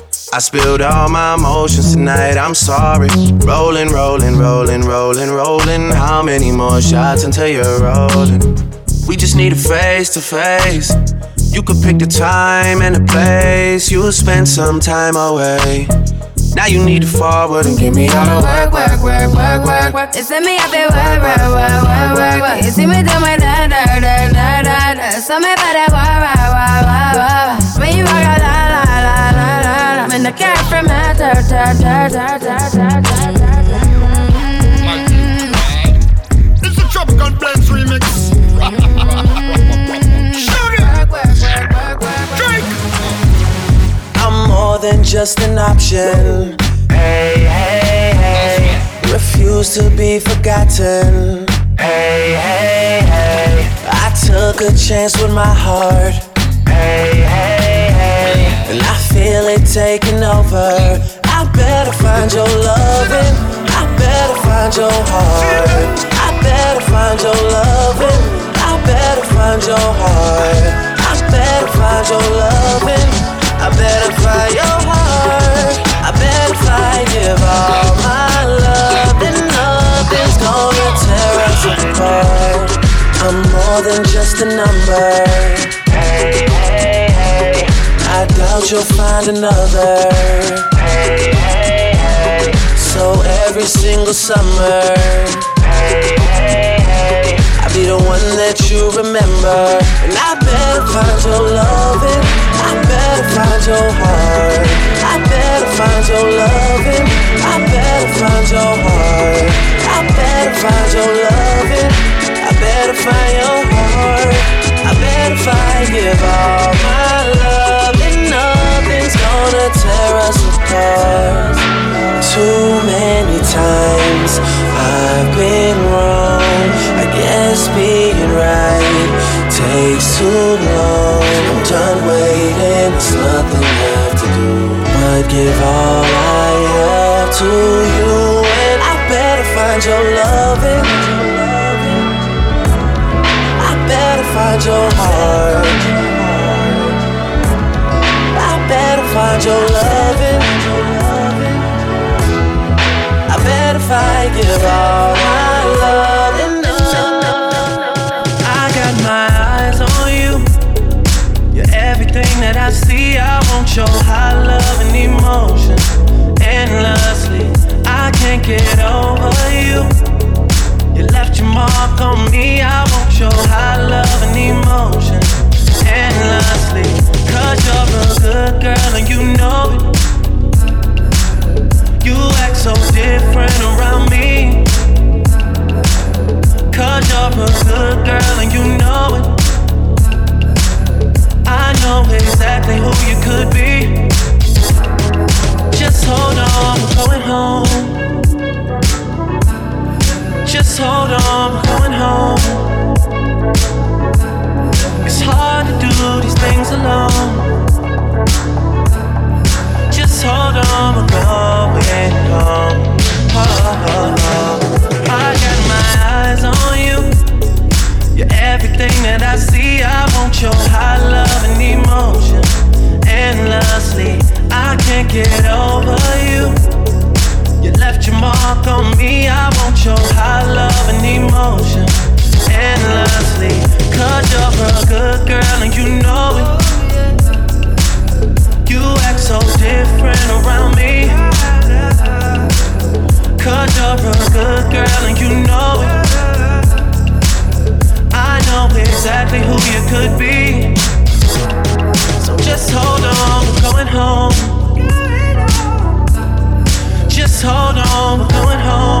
I spilled all my emotions tonight, I'm sorry. Rolling, rolling, rolling, rolling, rolling. How many more shots until you're rolling? We just need a face to face. You could pick the time and the place. You'll spend some time away. Now you need to forward and give me all the work, work, work, work, work, work. It's me hace work, work, work, work, work, work. Y si me tomo da, da, da, da, da, da. So me para, wa, wa, wa, wa, wa. La. I'm in from my da, da, da, da, da, da, da, da. It's a Tropical Blends remix. Shoot it! Drink! I'm more than just an option. Hey, hey, hey. Refuse to be forgotten. Hey, hey, hey. I took a chance with my heart. Hey, hey, hey. And I feel it taking over. I better find your loving. I better find your heart. I better find your loving. I better find your heart. I better find your loving. I better find your heart. I better find give all my love. And nothing's gonna tear us apart. I'm more than just a number. Hey. you'll find another. Hey, hey, hey. So every single summer, hey, hey, hey. I'll be the one that you remember. And I better find your loving. I better find your heart. I better find your loving. I better find your heart. I better find your loving. I better find your heart. I better find give all my love gonna tear us apart. Too many times I've been wrong. I guess being right takes too long. I'm done waiting, there's nothing left to do but give all I have to you. And I better find your loving. I better find your heart. Your loving. I bet if I give all my love enough. I got my eyes on you. You're everything that I see. I want your high love and emotion endlessly. I can't get over you. You left your mark on me. I want your high love and emotion endlessly. Cause you're a good girl and you so different around me. Cause you're a good girl and you know it. I know exactly who you could be. Just hold on, we're going home. Just hold on, we're going home. It's hard to do these things alone. Hold on, we're going home. Oh, oh, oh. I got my eyes on you. You're everything that I see. I want your high love and emotion endlessly. I can't get over you. You left your mark on me. I want your high love and emotion endlessly. Cause you're a good girl and you know it. You act so different around me. You're a good girl and you know it. I know exactly who you could be. So just hold on, we're going home. Just hold on, we're going home.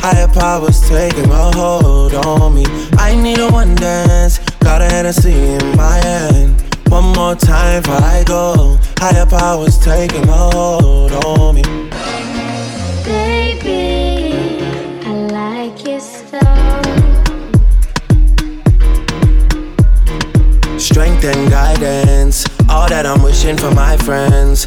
Higher powers taking a hold on me. I need a one dance. Got a Hennessy in my hand. One more time before I go. Higher powers taking a hold on me. Baby, I like your style. Strength and guidance, all that I'm wishing for my friends.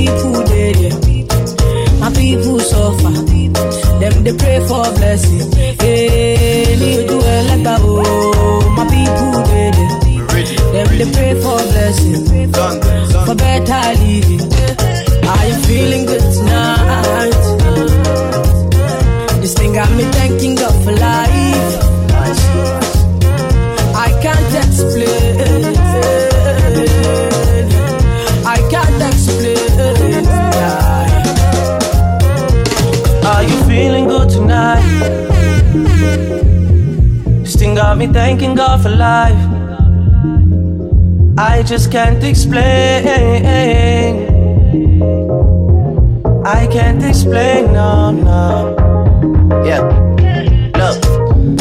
People dead, yeah. My people suffer. Them they pray for blessing. Hey, yeah, do ever oh, my people dead, yeah. Them they pray for blessing. For better living. I am feeling good tonight. This thing got me thanking God for life. Thanking God for life. I just can't explain. I can't explain, no, no. Yeah. Look,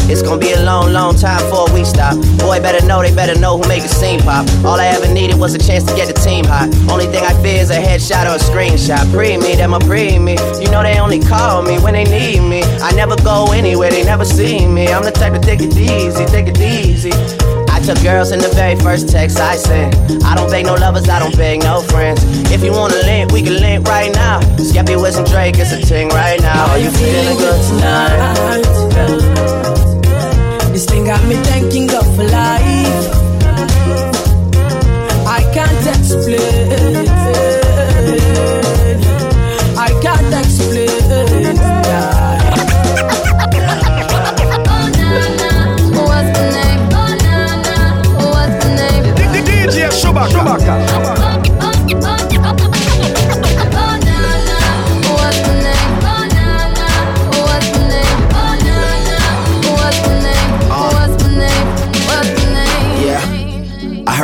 it's gonna be a long, long time before we stop. Boy, better know, they better know who make the scene pop. All I ever needed was a chance to get the team hot. Only thing I fear is a headshot or a screenshot. Pre me, them a pre me. You know they only call me when they need me. I never go anywhere, they never see me. I'm the type to take it easy, take it easy. I took girls in the very first text I sent. I don't beg no lovers, I don't beg no friends. If you wanna link, we can link right now. Skepta, West, and Drake, it's a ting right now. Are you feeling good tonight? This thing got me thanking God for life. I can't explain.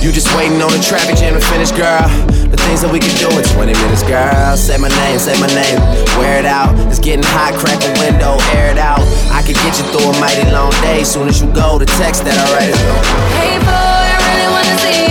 You just waiting on the traffic jam to finish, girl. The things that we can do in 20 minutes, girl. Say my name, say my name. Wear it out. It's getting hot, crack a window, air it out. I can get you through a mighty long day. Soon as you go, the text that I write is. Hey boy, I really wanna see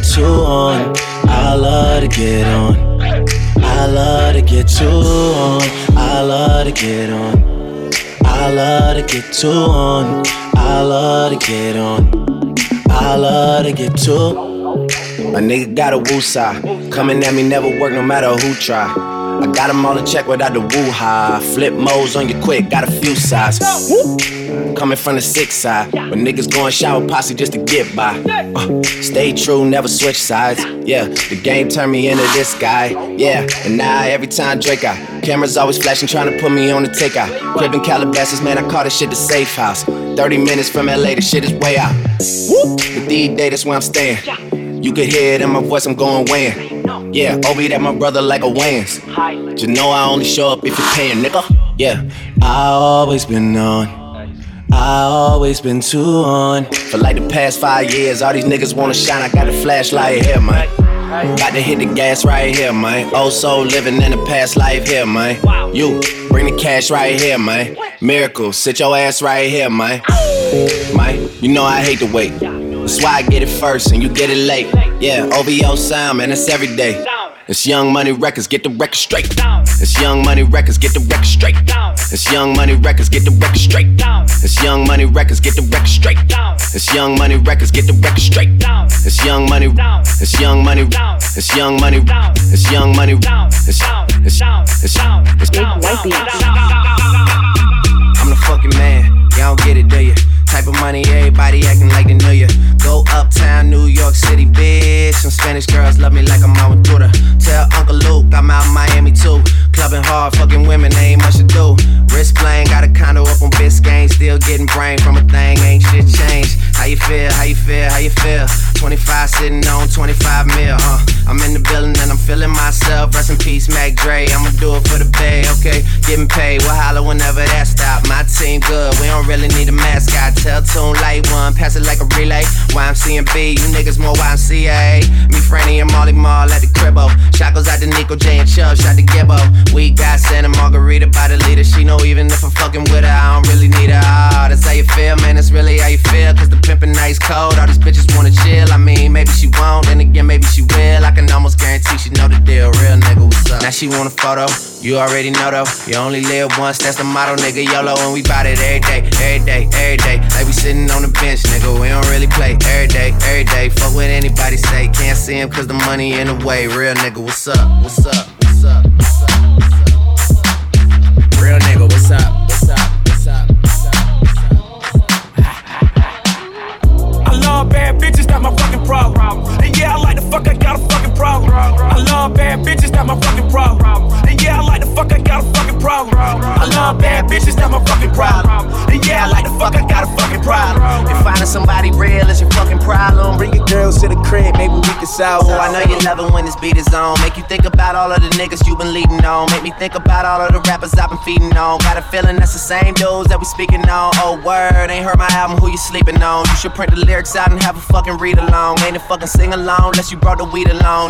get you on. I love to get on. I love to get you on. I love to get on. I love to get you on. I love to get on. I love to get you. A nigga got a woo side. Coming at me never work no matter who try. I got 'em all in check without the woo high. Flip modes on you quick, got a few sides. Coming from the six side. When niggas going shower posse just to get by. Uh, stay true, never switch sides. Yeah, the game turned me into this guy. Yeah, and now every time Drake out. Cameras always flashing, trying to put me on the takeout. Crib in Calabasas, man, I call this shit the safe house. 30 minutes from LA, the shit is way out. But these days, that's where I'm staying. You could hear it in my voice, I'm going weighing. Yeah, Obi, that my brother like a Wayans. Just know I only show up if you're paying, nigga. Yeah, I always been on. I always been too on. For like the past five years, all these niggas wanna shine. I got a flashlight here, man. Got to hit the gas right here, man. Oh, so living in the past life here, man. You bring the cash right here, man. Miracle, sit your ass right here, man. Man, you know I hate to wait. That's why I get it first and you get it late. Yeah, OVO sound, man, it's every day. It's Young Money Records, get the record straight. Down. It's Young Money Records, get the record straight. Down. It's Young Money Records, get the record straight. Down. It's Young Money Records, get the record straight. Down. It's Young Money Records, get the record straight. Down. It's Young Money, it's Young Money, it's Young Money, it's Young Money, it's it's it's it's Big White I'm the fucking man, y'all don't get it, do ya? Type of money, everybody acting like they know ya. Go uptown, New York City, bitch. Some Spanish girls love me like I'm with Twitter. Tell Uncle Luke I'm out in Miami too. Clubbing hard, fucking women, ain't much to do. Wrist playing, got a condo up on Biscayne. Still getting brain from a thing, ain't shit changed. How you feel? How you feel? How you feel? 25 sitting on 25 mil, uh. I'm in the building and I'm feeling myself. Rest in peace, Mac Dre. I'ma do it for the bay, okay? Getting paid, we'll holler whenever that stop. My team good, we don't really need a mascot. Tell Tune Light One, pass it like a relay. YMCMB, you niggas more YMCA. Me, Franny, and Mally Mall at the cribbo. Shot goes out to Nico J and Chubb, shot to Gibbo. We got Santa Margarita by the leader. She know even if I'm fucking with her, I don't really need her. Ah, that's how you feel, man. That's really how you feel. Cause the pimpin' nice cold. All these bitches wanna chill. I mean, maybe she won't, and again, maybe she will. I can almost guarantee she know the deal. Real nigga? Now she want a photo. You already know though. You only live once, that's the motto, nigga. YOLO, and we bout it every day, every day, every day. Like we sitting on the bench, nigga. We don't really play every day, every day. Fuck what anybody say. Can't see him cause the money in the way. Real nigga, what's up? What's up? What's up? What's up? What's up? Real nigga, what's up? What's up? What's up? I love bad bitches, that's my fucking problem. And yeah, I like the fuck, I got a problem. I love bad bitches, that's my fucking problem. And yeah, I like the fuck, I got a fucking problem. I love bad bitches, that's my fucking problem. And yeah, I like the fuck, I got a fucking problem. If finding somebody real is your fucking problem, bring your girls to the crib, maybe we can solve. Oh, I know you love it when this beat is on. Make you think about all of the niggas you been leading on. Make me think about all of the rappers I've been feeding on. Got a feeling that's the same dudes that we speaking on. Oh, word, ain't heard my album, who you sleeping on? You should print the lyrics out and have a fucking read along. Ain't a fucking sing along unless you brought the weed along.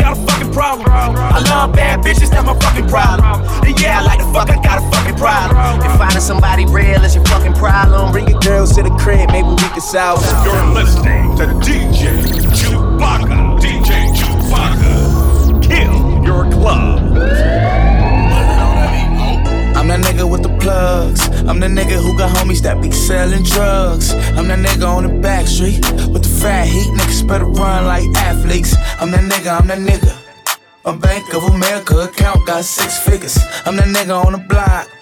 got a fucking problem. I love bad bitches, that's my fucking problem. And yeah, I like the fuck, I got a fucking problem. If finding somebody real is your fucking problem, bring your girls to the crib, maybe we can solve it. You're listening to DJ Chewbacca. DJ Chewbacca. Kill your club. I'm that nigga with the plugs. I'm the nigga who got homies that be selling drugs. I'm that nigga on the back street with the fat heat. Niggas better run like athletes. I'm that nigga, I'm that nigga. A Bank of America account got six figures. I'm that nigga on the block.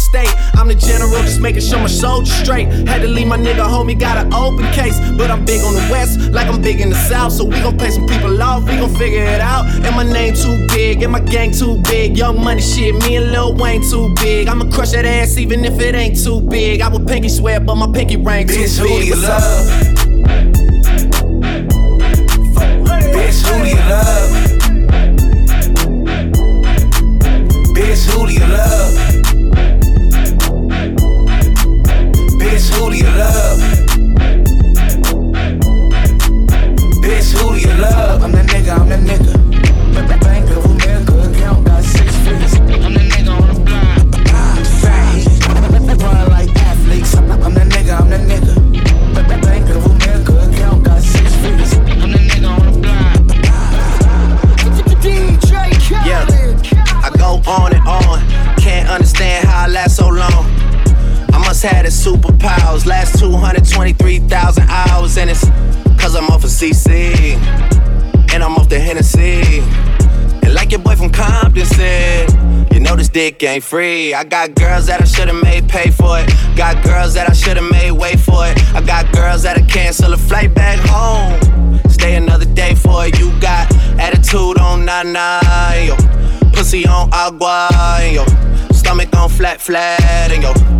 State. I'm the general, just making sure my soldiers straight. Had to leave my nigga homie, got an open case. But I'm big on the west, like I'm big in the south. So we gon' pay some people off, we gon' figure it out. And my name too big, and my gang too big. Young money shit, me and Lil Wayne too big. I'ma crush that ass even if it ain't too big. I would pinky swear, but my pinky ring too big. Bitch, who big. you love? Bitch, who do you love? Bitch, who do you love? Bitch, who do you love? Bitch, who do you love? I'm that nigga, I'm that nigga. Bank of America account got six figures. I'm that nigga on the block. Fat run like athletes. I'm that nigga, I'm that nigga. Bank of America account got six figures. I'm that nigga on the block. Yeah, I go on and on. Can't understand how I last so long. I must have superpowers. Last 223,000 hours, and it's cause I'm off of CC. And I'm off the Hennessy. And like your boy from Compton said, you know this dick ain't free. I got girls that I should've made pay for it. Got girls that I should've made wait for it. I got girls that'll cancel a flight back home. Stay another day for it. You got attitude on nana, yo. Pussy on agua, yo. Stomach on flat, flat, and yo.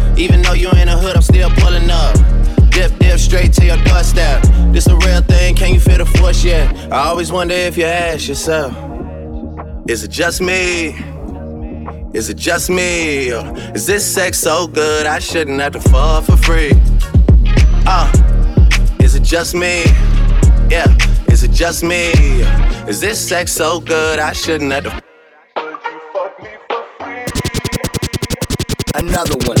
Even though you in the hood, I'm still pulling up. Dip, dip, straight to your doorstep. This a real thing, can you feel the force yet? I always wonder if you ask yourself, is it just me? Is it just me? Is this sex so good I shouldn't have to fall for free? Uh, is it just me? Yeah, is it just me? Is this sex so good I shouldn't have to fuck for free? Another one.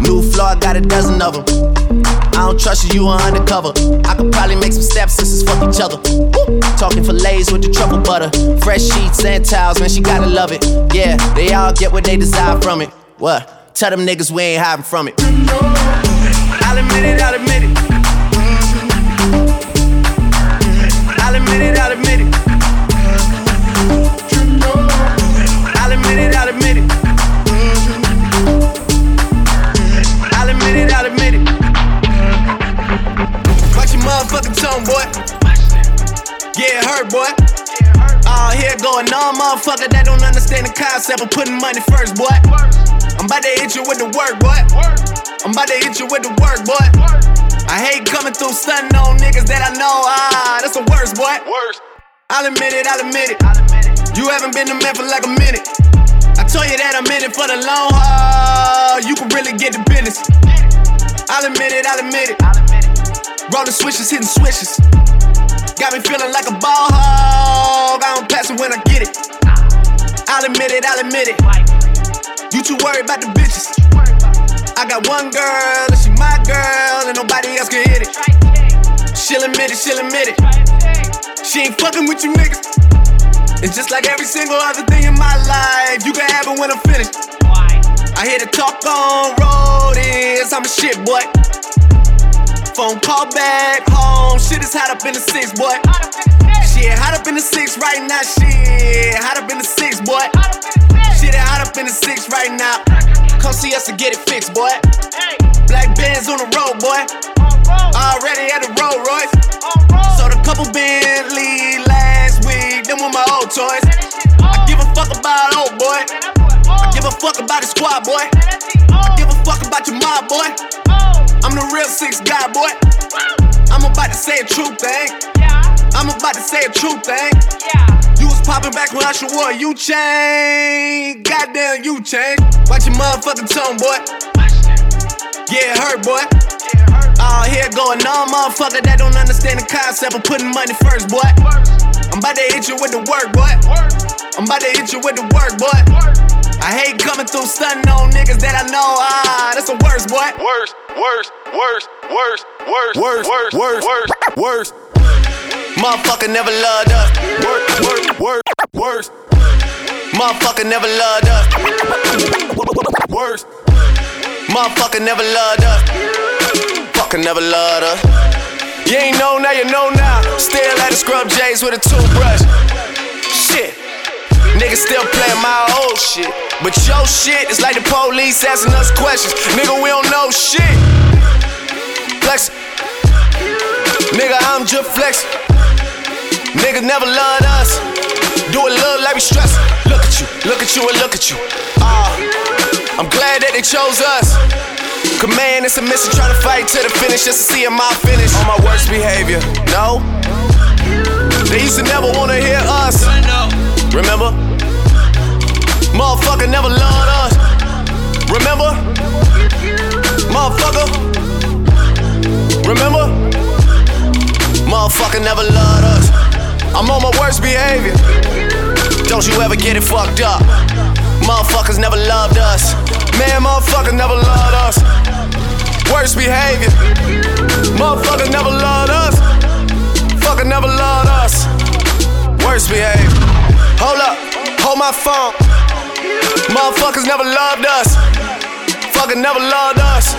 New floor, I got a dozen of them. I don't trust you, you are undercover. I could probably make some stepsisters fuck each other. Woo. Talking fillets with the truffle butter. Fresh sheets and towels, man, she gotta love it. Yeah, they all get what they desire from it. What? Tell them niggas we ain't hiding from it. I'll admit it, I'll admit it. I'll admit it, I'll admit it. Motherfucking boy. Hurt, boy. All here going on, motherfucker that don't understand the concept of putting money first, boy. I'm about to hit you with the work, boy. I'm about to hit you with the work, boy. I hate coming through stunting on niggas that I know. Ah, that's the worst, boy. I'll admit it, I'll admit it. You haven't been a man for like a minute. I told you that I'm in it for the long haul. You can really get the business. I'll admit it, I'll admit it. Rolling switches, hitting switches. Got me feeling like a ball hog. I don't pass it when I get it. I'll admit it, I'll admit it. You too worried about the bitches. I got one girl, and she my girl, and nobody else can hit it. She'll admit it, she'll admit it. She ain't fucking with you niggas. And just like every single other thing in my life, you can have it when I'm finished. I hear the talk on road is I'm a shit boy. Phone call back home, shit is hot up in the six, boy. Shit, hot up in the six right now, shit. Hot up in the six, boy. Shit, hot up in the six right now. Come see us to get it fixed, boy. Black bands on the road, boy. Already at the Rolls Royce. Sold a couple Bentley last week, them were my old toys. I give a fuck about old boy. I give a fuck about the squad, boy. I give a fuck about your mob, boy. I'm the real six guy, boy. I'm about to say a true thing. I'm about to say a true thing. You was popping back when I should wore you chain. Goddamn, you change. Watch your motherfucking tone, boy. Yeah, it hurt, boy. All here going on, motherfucker that don't understand the concept of putting money first, boy. I'm about to hit you with the work, boy. I'm about to hit you with the work, boy. I hate coming through stunting on niggas that I know. Ah, that's the worst, boy. Worst, worse, worse, worse, worse, worse, worse, worse, worse. Motherfucker never loved us. Worse, worse, worse, worse. Motherfucker never loved us. Worse. Motherfucker never loved us. Fucker never loved us. You ain't know now, you know now. Still at the scrub J's with a toothbrush. Shit. Niggas still playing my old shit. But your shit is like the police asking us questions. Nigga, we don't know shit. Flex. Nigga, I'm just flexing. Niggas never loved us. Do it look like we stress. Look at you, look at you, and look at you. Ah, I'm glad that they chose us. Command and submission, trying to fight to the finish just to see my finish. On my worst behavior, no. They used to never wanna hear us. Remember? Motherfucker never loved us. Remember? Motherfucker. Remember? Motherfucker never loved us. I'm on my worst behavior. Don't you ever get it fucked up. Motherfuckers never loved us. Man, motherfuckers never loved us. Worst behavior. Motherfucker never loved us. Fucker never loved us. Worst behavior. Hold up, hold my phone. Motherfuckers never loved us. Fucker never loved us.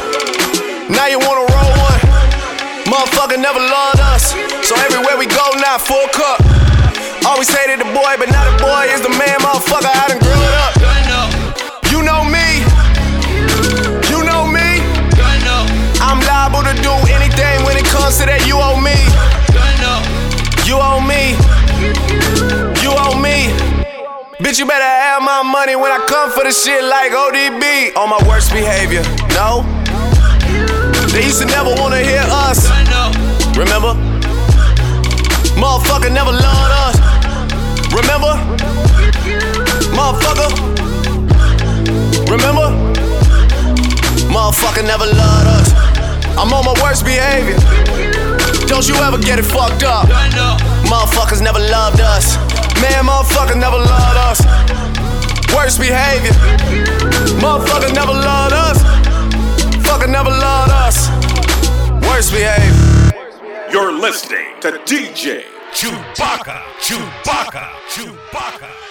Now you wanna roll one. Motherfucker never loved us. So everywhere we go now, full cup. Always hated the boy, but now the boy is the man, motherfucker. I done grew it up. You know me. You know me. I'm liable to do anything when it comes to that. You owe me. You owe me. Bitch, you better have my money when I come for the shit like ODB. On my worst behavior. No. They used to never wanna hear us. Remember? Motherfucker never loved us. Remember? Motherfucker. Remember? Motherfucker never loved us. I'm on my worst behavior. Don't you ever get it fucked up. Motherfuckers never loved us. Man, motherfucker never loved us. Worst behavior. Motherfucker never loved us. Fucker never loved us. Worst behavior. You're listening to DJ Chewbacca, Chewbacca, Chewbacca,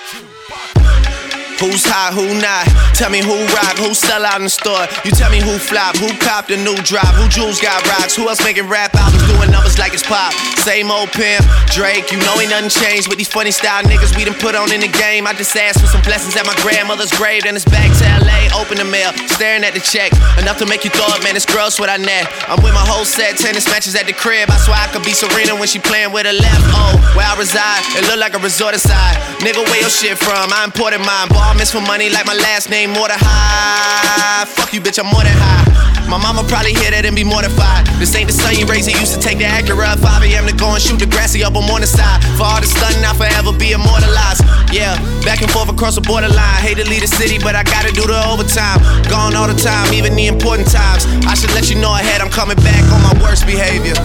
Who's hot, who not? Tell me who rock, who sell out in the store. You tell me who flop, who copped a new drop, who jewels got rocks, who else making rap albums doing numbers like it's pop. Same old pimp, Drake, you know ain't nothing changed with these funny style niggas we done put on in the game. I just asked for some blessings at my grandmother's grave, then it's back to LA. Open the mail, staring at the check, enough to make you throw thought, man, it's gross what I net. I'm with my whole set, tennis matches at the crib. I swear I could be Serena when she playing with her left. Oh, where I reside, it look like a resort aside. Nigga, where your shit from? I imported mine. Miss for money like my last name, more than high. Fuck you, bitch, I'm more than high. My mama probably hear that and be mortified. This ain't the son you raised. He used to take the Acura at 5 a.m. to go and shoot Degrassi up on the side. For all the stunning, I'll forever be immortalized. Yeah, back and forth across the borderline. Hate to leave the city, but I gotta do the overtime. Gone all the time, even the important times. I should let you know ahead, I'm coming back on my worst behavior.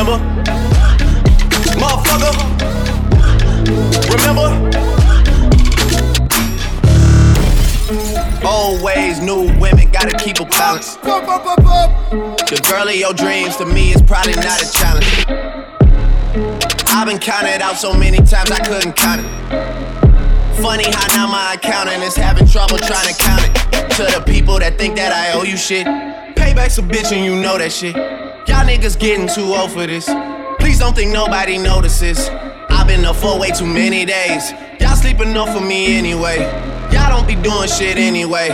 Remember? Motherfucker. Remember? Always new women gotta keep a balance. The girl of your dreams to me is probably not a challenge. I've been counted out so many times I couldn't count it. Funny how now my accountant is having trouble trying to count it. To the people that think that I owe you shit. Payback's a bitch and you know that shit. Y'all niggas getting too old for this. Please don't think nobody notices. I've been up for way too many days. Y'all sleep enough for me anyway. Y'all don't be doing shit anyway.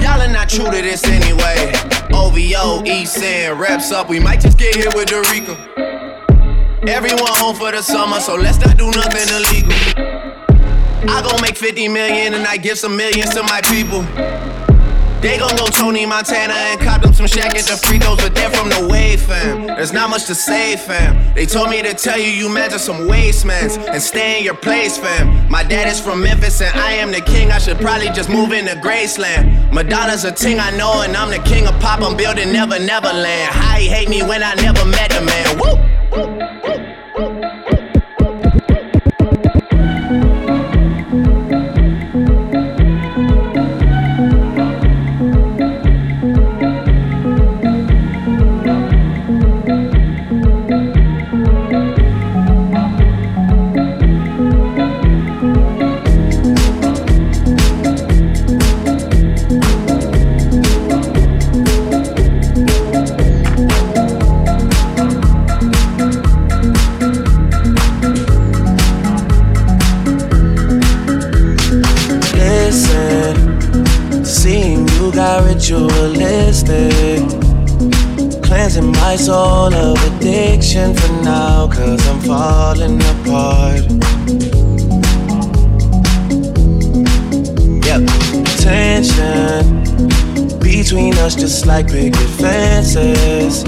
Y'all are not true to this anyway. OVO, East End, reps up. We might just get hit with the RICO. Everyone home for the summer, so let's not do nothing illegal. I gon' make 50 million and I give some millions to my people. They gon' go Tony Montana and cop them some shack at the free throws, but they're from the wave, fam. There's not much to say, fam. They told me to tell you you measure some wastemans and stay in your place, fam. My dad is from Memphis and I am the king. I should probably just move into Graceland. Madonna's a ting I know, and I'm the king of pop. I'm building Never Neverland. How he hate me when I never met the man. Woo! Falling apart. Yep, tension between us just like picket fences.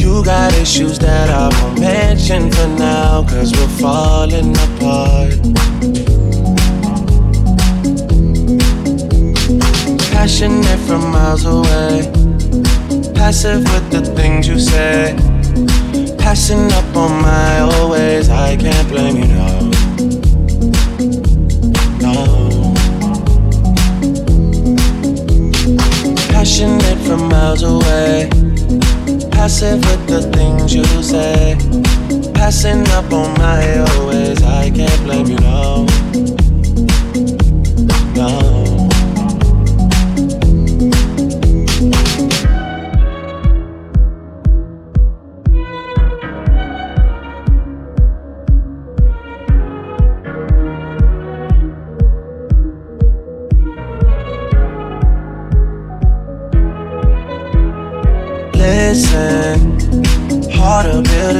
You got issues that I won't mention for now, cause we're falling apart. Passionate from miles away. Passive with the things you say. Passing up on my always. I can't blame you, no. No. Passionate from miles away. Passive with the things you say. Passing up on my always. I can't blame you, no. No.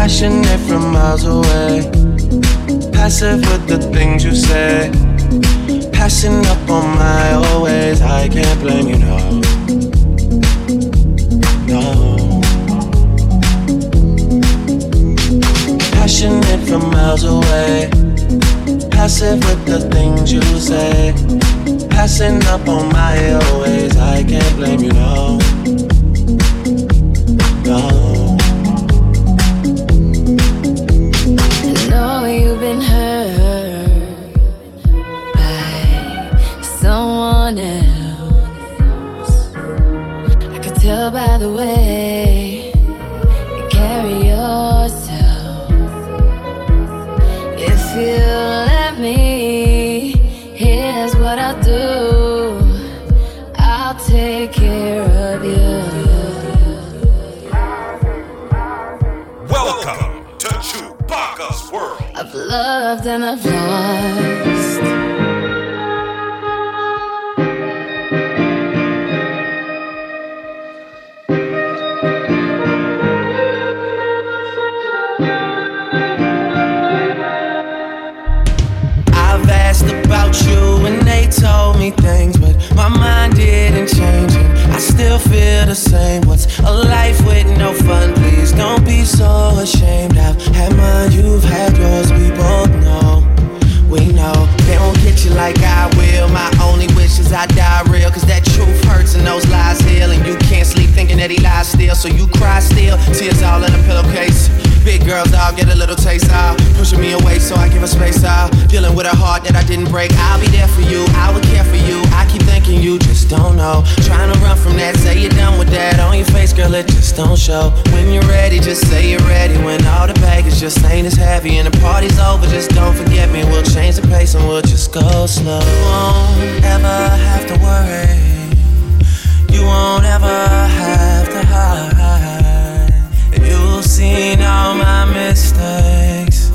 Passionate from miles away. Passive with the things you say. Passing up on my always, I can't blame you, no. No. Passionate from miles away. Passive with the things you say. Passing up on my always, I can't blame you, no. No. Tell by the way you carry yourself. If you let me, here's what I'll do. I'll take care of you. Welcome to Chewbacca's world. I've loved and I've lost. Party's over, just don't forget me. We'll change the pace and we'll just go slow. You won't ever have to worry. You won't ever have to hide. And you've seen all my mistakes.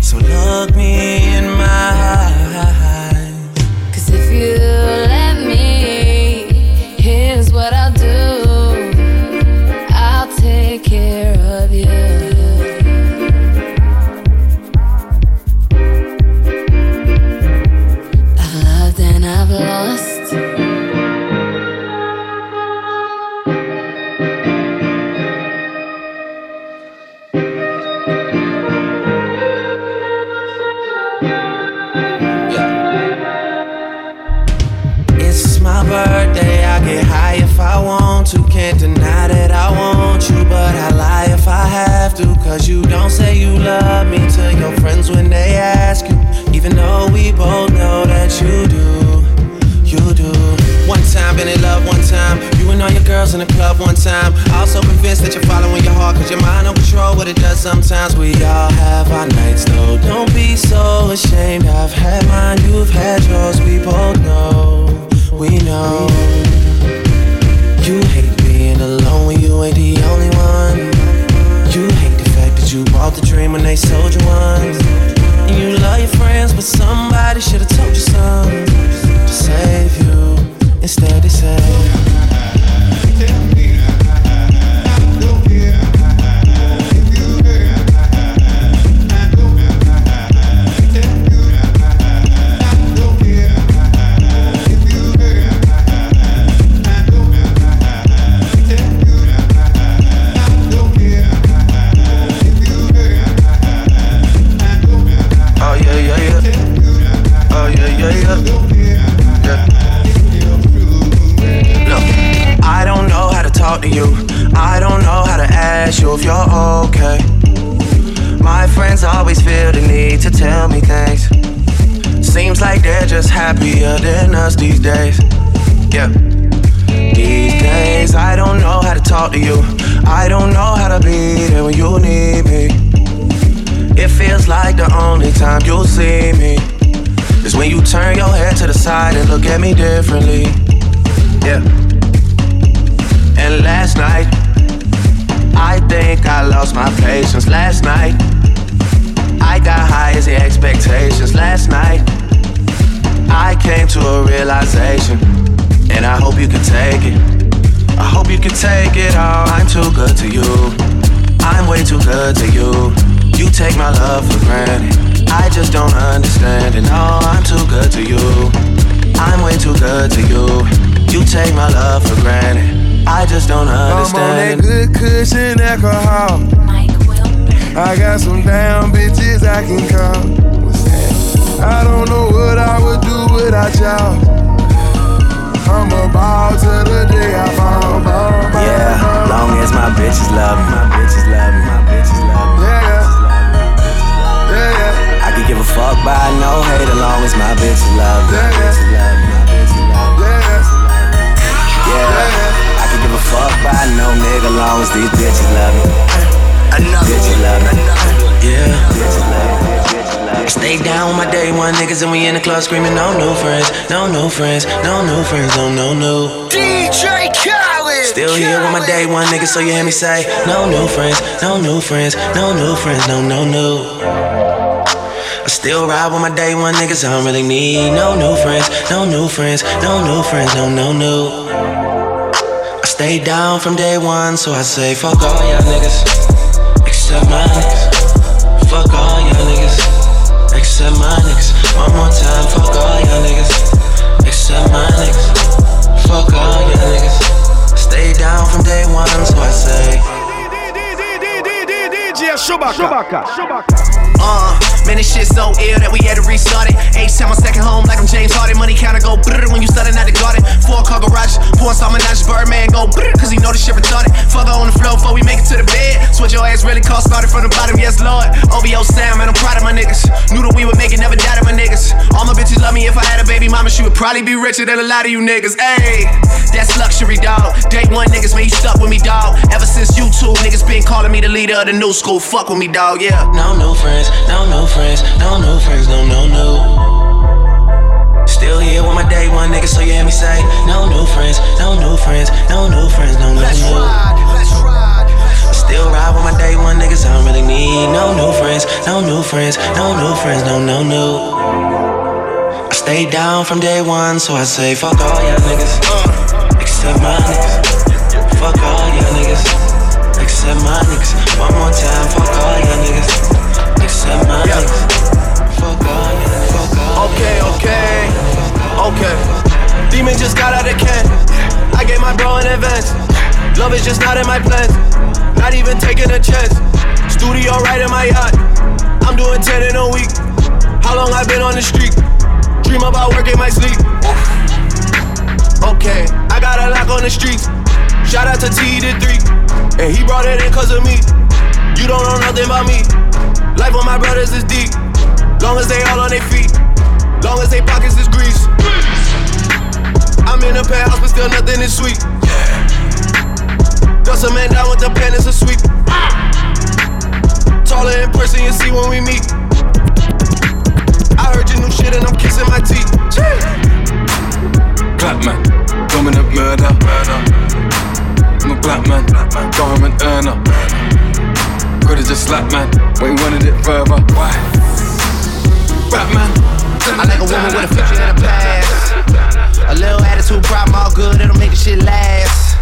So look me in my eyes. But I lie if I have to. Cause you don't say you love me to your friends when they ask you. Even though we both know that you do, you do. One time, been in love one time. You and all your girls in the club one time. Also convinced that you're following your heart, cause your mind don't control what it does sometimes. We all have our nights though. Don't be so ashamed. I've had mine, you've had yours. We both know, we know. You hate alone when you ain't the only one. You hate the fact that you bought the dream when they sold you one. And you love your friends, but somebody should've told you something to save you. Instead, they say. Yeah, yeah. Look, I don't know how to talk to you. I don't know how to ask you if you're okay. My friends always feel the need to tell me things. Seems like they're just happier than us these days. Yeah. These days, I don't know how to talk to you. I don't know how to be there when you need me. It feels like the only time you'll see me is when you turn your head to the side and look at me differently. Yeah. And last night, I think I lost my patience. Last night, I got high as the expectations. Last night, I came to a realization, and I hope you can take it. I hope you can take it all. I'm too good to you. I'm way too good to you. You take my love for granted. I just don't understand it. No, oh, I'm too good to you. I'm way too good to you. You take my love for granted. I just don't understand. I'm on that good cushion alcohol. I got some damn bitches I can call. I don't know what I would do without y'all. I'm a ball till the day I fall. Ball, ball, Yeah, long as my bitches love me, my bitches love me, fuck by no hate long as my bitches love me, my bitches love me, my bitches love me. Yeah, I could give a fuck by no nigga long as these bitches love me. Bitches love me. Yeah. Bitches love me. Stay down with my day one niggas and we in the club screaming no new friends, no new friends, no new friends, no no no. DJ Khaled. Still here with my day one niggas, so you hear me say no new friends, no new friends, no new friends, no no no. I still ride with my day one niggas, I don't really need no new friends, no new friends, no new friends, no no no. I stay down from day one, so I say fuck all y'all niggas, except my niggas. Fuck all y'all niggas, except my niggas. One more time, fuck all y'all niggas, except my niggas. Fuck all y'all niggas. Stay down from day one, so I say. DJ Chewbacca. Uh, man, this shit so ill that we had to restart it. H-Town my second home, like I'm James Harden. Money counter go brrr when you starting out the garden. Four car garage, pour some menage, Birdman go brrr, cause he know this shit retarded. Fuck her on the floor before we make it to the bed. Switch your ass really cost, started from the bottom, yes, Lord. OVO Sam, man, I'm proud of my niggas. Knew that we would make it, never doubted my niggas. All my bitches love me if I had a baby mama, she would probably be richer than a lot of you niggas. Ayy, that's luxury, dog. Day one niggas, man, you stuck with me, dog. Ever since you two niggas been calling me the leader of the new school. Fuck with me, dog, yeah. No new friends, no new friends, no new friends, no no no. Still here with my day one niggas, so you hear me say no new friends, no new friends, no new friends, no no let's no. I Still ride with my day one niggas, I don't really need no new friends, no new friends, no new friends, no no no. I stay down from day one, so I say fuck all y'all niggas, except my niggas. Fuck all y'all niggas, except my niggas. One more time, fuck all y'all niggas, except my niggas. Fuck all y'all. Fuck all Okay, okay, okay. Demon just got out of can. I gave my bro an advance. Love is just not in my plans. Not even taking a chance. Studio right in my yacht. I'm doing 10 in a week. How long I been on the street? Dream about work in my sleep. Okay, I got a lock on the streets. Shout out to T the three. And he brought it in cause of me. You don't know nothing about me. Life with my brothers is deep. Long as they all on their feet. Long as they pockets is grease. I'm in a penthouse, but still nothing is sweet. Dust a man down with the pen, it's a sweep. Taller in person, you see when we meet. I heard your new shit and I'm kissing my teeth. Black man, dominant murder. I'm a black man, government earner. Could've just slapped man, but he wanted it further. Why? Batman. I like a woman with a future and a past. A little attitude problem, all good, it'll make the shit last.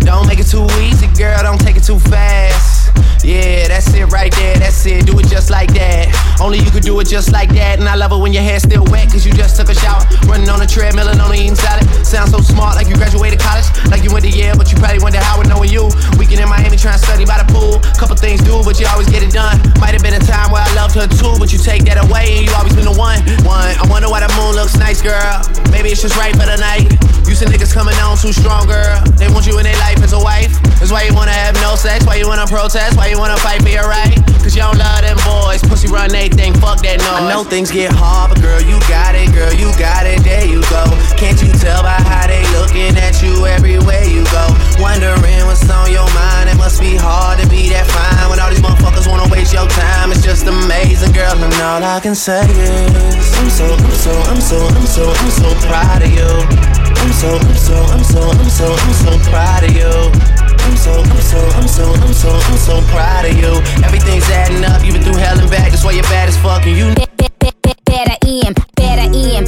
Don't make it too easy, girl, don't take it too fast. Yeah, that's it right there, that's it, do it just like that. Only you could do it just like that. And I love it when your hair's still wet, cause you just took a shower. Running on a treadmill and only eating salad. Sound so smart, like you graduated college. Like you went to Yale, but you probably went to Howard knowing you. Weekend in Miami trying to study by the pool. Couple things do, but you always get it done. Might have been a time where I loved her too, but you take that away and you always been the one. One, I wonder why the moon looks nice, girl. Maybe it's just right for the night. Used to niggas coming on too strong, girl. They want you in their life as a wife. That's why you wanna have no sex, why you wanna protest, why you wanna fight for your right. Cause you don't love them boys. Pussy run they think, fuck that noise. I know things get hard, but girl, you got it, girl, you got it, there you go. Can't you tell by how they looking at you everywhere you go? Wondering what's on your mind, it must be hard to be that fine when all these motherfuckers wanna waste your time. It's just amazing, girl, and all I can say is I'm so, I'm so, I'm so, I'm so, I'm so proud of you. I'm so, I'm so, I'm so, I'm so, I'm so proud of you. I'm so, I'm so, I'm so, I'm so, I'm so proud of you. Everything's adding up, you've been through hell and back, that's why you're bad as fuck, and you. Better EM, better EM,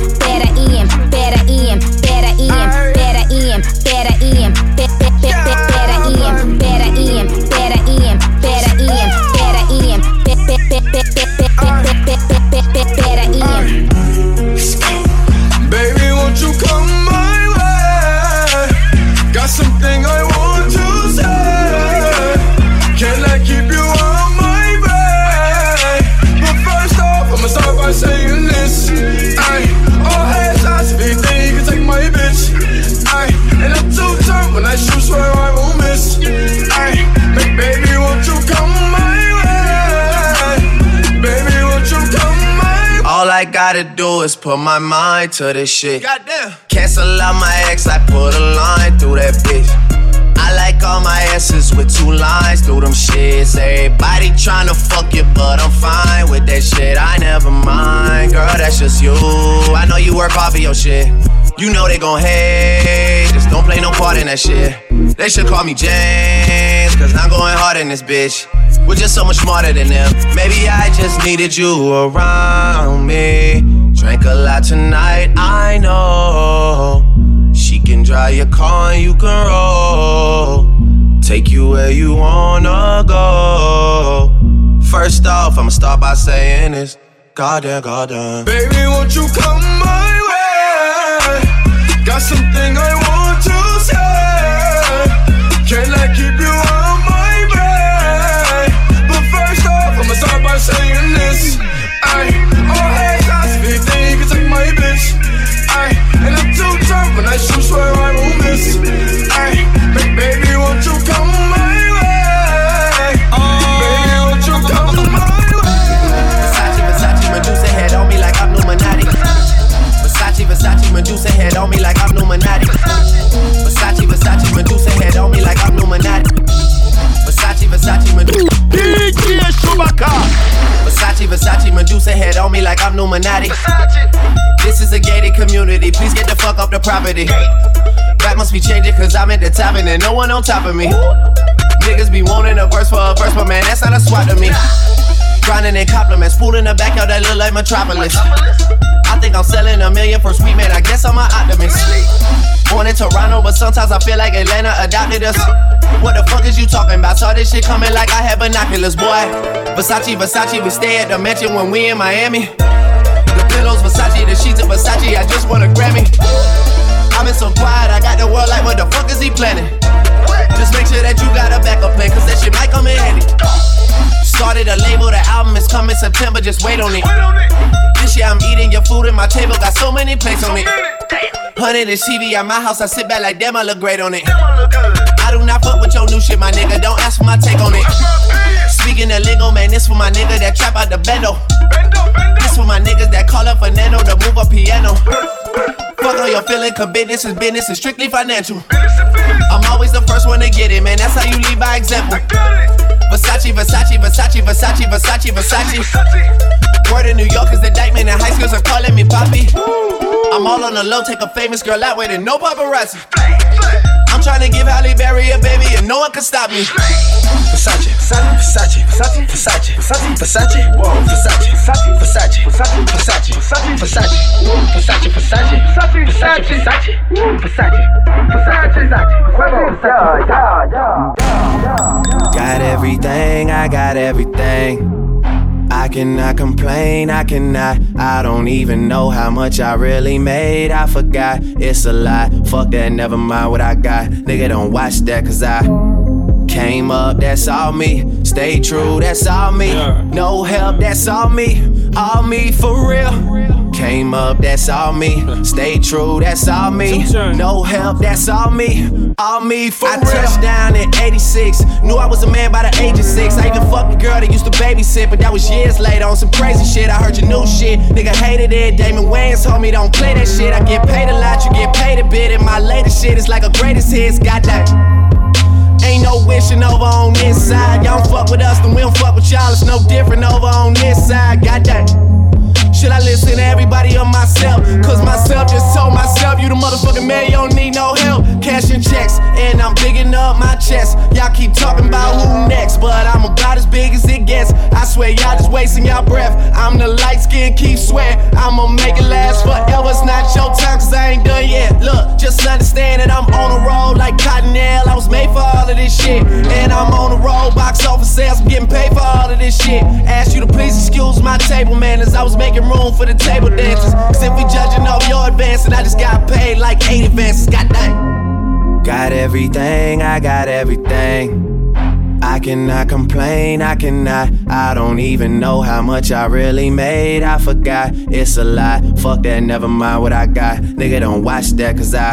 put my mind to this shit. Goddamn. Cancel out my ex, I put a line through that bitch. I like all my asses with two lines through them shits. Everybody tryna fuck you, but I'm fine with that shit. I never mind, girl, that's just you. I know you work hard for your shit. You know they gon' hate, just don't play no part in that shit. They should call me James, cause I'm going hard in this bitch. We're just so much smarter than them. Maybe I just needed you around me. Drank a lot tonight, I know. She can drive your car and you can roll. Take you where you wanna go. First off, I'ma start by saying this. Goddamn, goddamn. Baby, won't you come my way? Got something I want to say. Can I keep you on my way? But first off, I'ma start by saying this. like some swear Versace, Versace, Medusa. DJ Chewbacca. Versace, Versace, Medusa head on me like I'm Illuminati. This is a gated community. Please get the fuck off the property. That must be changing cause I'm at the top and there's no one on top of me. Niggas be wanting a verse for a verse, but man, that's not a swat to me. Grinding in compliments, pool in the backyard that look like Metropolis. I think I'm selling a million for sweet man, I guess I'm an optimist. Born in Toronto, but sometimes I feel like Atlanta adopted us. What the fuck is you talking about? Saw this shit coming like I had binoculars, boy. Versace, Versace, we stay at the mansion when we in Miami. The pillows, Versace, the sheets of Versace, I just want a Grammy. I've been so quiet, I got the world like, what the fuck is he planning? Just make sure that you got a backup plan, cause that shit might come in handy. Started a label, the album is coming September, just wait on it. This year I'm eating your food and my table got so many plates on it. Hundred is TV at my house, I sit back like damn, I look great on it. I fuck with your new shit, my nigga. Don't ask for my take on it. Speaking the lingo, man, this for my nigga that trap out the bendo. This for my niggas that call up Fernando to move a piano. Fuck all your feeling, cause business is business and strictly financial. I'm always the first one to get it, man. That's how you lead by example. Versace, Versace, Versace, Versace, Versace, Versace. Word in New York is the indictment, and high schools are calling me Poppy. I'm all on the low, take a famous girl out with it, no paparazzi. I'm trying to give Halle Berry a baby, and no one can stop me. Versace, Versace, Versace, Versace, Versace, Versace, whoa, Versace, Versace, Versace, Versace, Versace, Versace, Versace, Versace, Versace, Versace, Versace, Versace, Versace, Versace, Versace, Got everything, I got everything. I cannot complain, I cannot. I don't even know how much I really made. I forgot, it's a lie. Fuck that, never mind what I got. Nigga, don't watch that, cause I came up, that's all me. Stay true, that's all me. No help, that's all me. All me for real. Came up, that's all me. Stay true, that's all me. No help, that's all me. All me for I real. I touched down in 86. Knew I was a man by the age of six. I even fucked a girl that used to babysit, but that was years later on some crazy shit. I heard your new shit. Nigga hated it. Damon Wayans told me don't play that shit. I get paid a lot, you get paid a bit. And my latest shit is like a greatest hits. Got that. Ain't no wishing over on this side. Y'all don't fuck with us, then we don't fuck with y'all. It's no different over on this side. Got that. Should I listen to everybody or myself? Cause myself just told myself, you the motherfucking man, you don't need no help. Cashing checks, and I'm bigging up my chest. Y'all keep talking about who next, but I'm about as big as it gets. I swear, y'all just wasting y'all breath. I'm the light skin, keep sweating. I'ma make it last forever. It's not your time, cause I ain't done yet. Look, just understand that I'm on a roll like Cottonelle. I was made for all of this shit. And I'm on a roll, box office sales, I'm getting paid for all of this shit. Ask you to please excuse my table manners. I was making room for the table dancers. If we judging off your advance, and I just got paid like eight advances, goddamn. Got everything, I got everything. I cannot complain, I cannot. I don't even know how much I really made. I forgot, it's a lie. Fuck that, never mind what I got. Nigga, don't watch that, cause I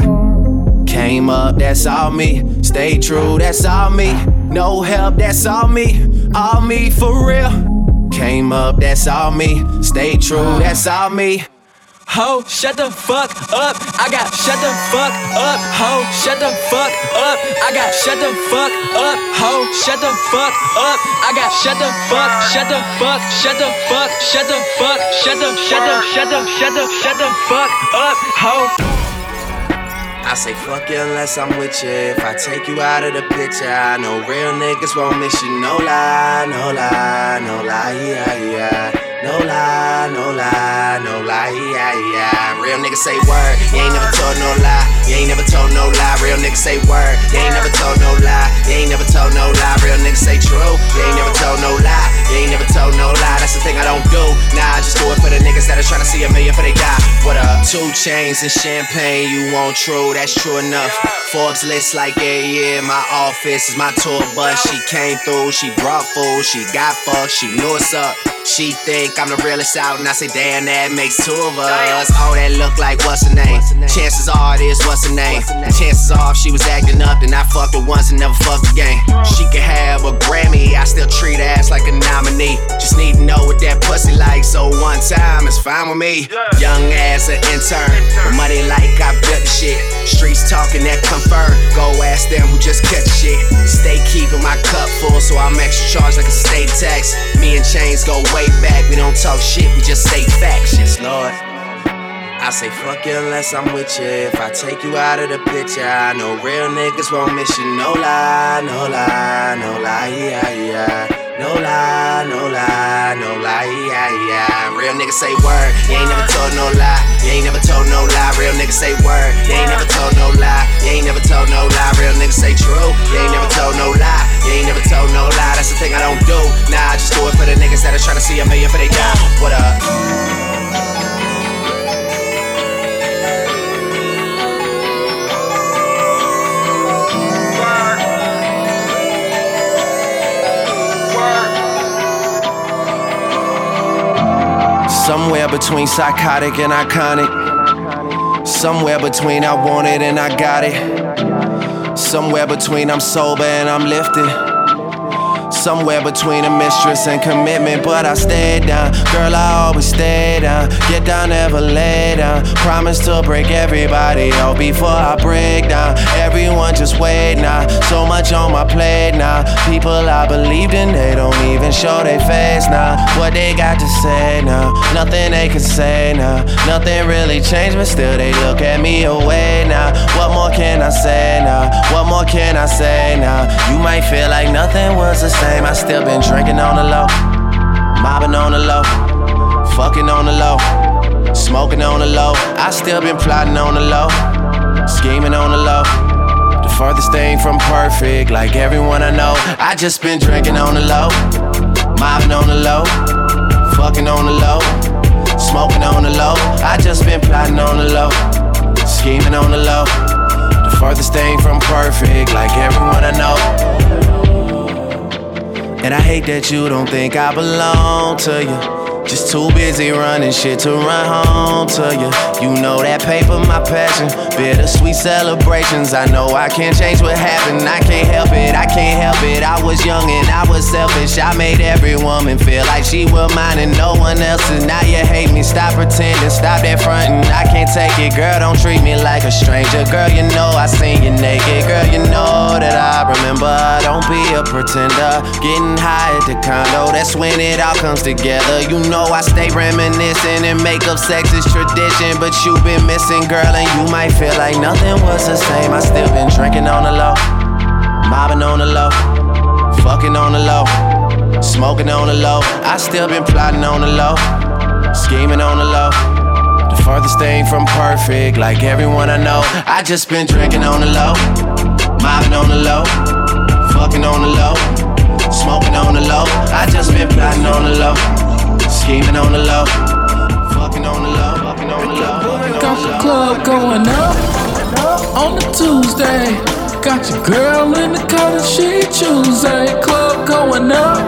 came up, that's all me. Stay true, that's all me. No help, that's all me. All me for real. Came up, that's all me. Stay true, that's all me. Ho, shut the fuck up. I got shut the fuck up. Ho, shut the fuck up. I got shut the fuck up. Ho, shut the fuck up. I got shut the fuck, shut the fuck, shut the fuck, shut the fuck, shut the, shut the, shut the, shut the, shut the fuck up. Ho. I say fuck you unless I'm with you. If I take you out of the picture, I know real niggas won't miss you. No lie, no lie, no lie, yeah, yeah. No lie, no lie, no lie, yeah, yeah. Real niggas say word, you ain't never told no lie. You ain't never told no lie. Real niggas say word, you ain't never told no lie. You ain't never told no lie. Real niggas say true, you ain't never told no lie. You ain't never told no lie. That's the thing I don't do. Nah, I just do it for the niggas that are trying to see a million for they die. What up? Two chains and champagne, you want true? That's true enough. Forbes list like yeah, yeah. My office is my tour bus. She came through, she brought food, she got fucked, she knew what's up. She think I'm the realest out, and I say, damn, that makes two of us. Oh, that look like what's her name? Chances are it is what's her name. Chances are if she was acting up, then I fucked her once and never fucked again. She could have a still treat ass like a nominee. Just need to know what that pussy like, so one time it's fine with me. Young ass an intern, but money like I built the shit. Streets talking that confirm. Go ask them who just catch shit. Stay keeping my cup full, so I'm extra charged like a state tax. Me and Chainz go way back. We don't talk shit, we just say facts. Yes, Lord. I say fuck you unless I'm with you. If I take you out of the picture, I know real niggas won't miss you. No lie, no lie, no lie, yeah, yeah. No lie, no lie, no lie, yeah, yeah. Real niggas say word, you ain't never told no lie. You ain't never told no lie. Real niggas say word, you ain't never told no lie. You ain't never told no lie. Real niggas say true, you ain't never told no lie. You ain't never told no lie. That's the thing I don't do. Nah, I just do it for the niggas that are trying to see a million for they die. What up? Somewhere between psychotic and iconic. Somewhere between I want it and I got it. Somewhere between I'm sober and I'm lifted. Somewhere between a mistress and commitment, but I stay down. Girl, I always stay down. Get down, never lay down. Promise to break everybody out before I break down. Everyone just wait now. So much on my plate now. People I believed in, they don't even show their face now. What they got to say now? Nothing they can say now. Nothing really changed, but still they look at me away now. What more can I say now? What more can I say now? You might feel like nothing was the same. I still been drinking on the low, mobbing on the low, fucking on the low, smoking on the low. I still been plotting on the low, scheming on the low. The furthest thing from perfect, like everyone I know. I just been drinking on the low, mobbing on the low, fucking on the low, smoking on the low. I just been plotting on the low, scheming on the low. The furthest thing from perfect, like everyone I know. And I hate that you don't think I belong to you. Just too busy running shit to run home to you. You know that paper, my passion. Bittersweet celebrations. I know I can't change what happened. I can't help it, I can't help it. I was young and I was selfish. I made every woman feel like she was mine and no one else's. Now you hate me. Stop pretending, stop that fronting. I can't take it, girl. Don't treat me like a stranger. Girl, you know I seen you naked. Girl, you know that I remember. Don't be a pretender. Getting high at the condo, that's when it all comes together. You know I stay reminiscing and make up sex is tradition. But you been missing, girl, and you might feel like nothing was the same. I still been drinking on the low, mobbing on the low, fucking on the low, smoking on the low. I still been plotting on the low, scheming on the low. The furthest thing from perfect, like everyone I know. I just been drinking on the low, mobbing on the low, fucking on the low, smoking on the low. I just been plotting on the low, scheming on the low, fucking on the low, fucking on the low. Got the club going up on the Tuesday. Got your girl in the color she Tuesday. Club going up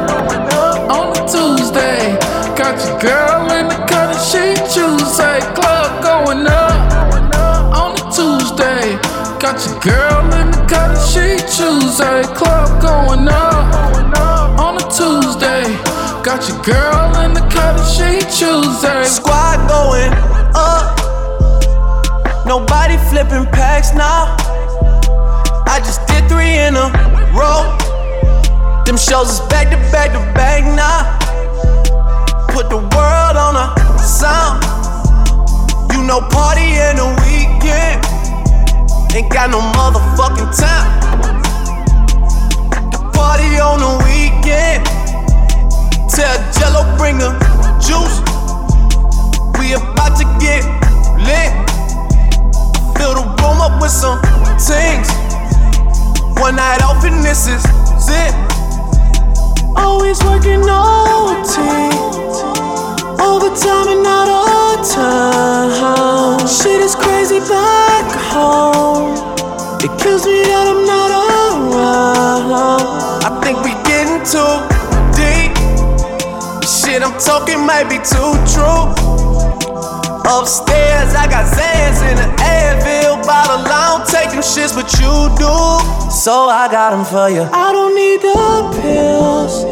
on the Tuesday. Got your girl in the color she Tuesday. Club going up on the Tuesday. Got your girl in the color she Tuesday. Club going up Got your girl Tuesday. Squad going up. Nobody flipping packs now. I just did three in a row. Them shows is back to back to back now. Put the world on a sound. You know, party in the weekend. Ain't got no motherfucking time. The party on the weekend. Tell Jello bring the juice. We about to get lit. Fill the room up with some things. One night off and this is it. Always working OT. Overtime and out of town. Shit is crazy back home. It kills me that I'm not around. I think we getting too shit I'm talking might be too true. Upstairs, I got Xans in the Advil bottle. I don't take them shits, but you do. So I got them for you. I don't need the pills.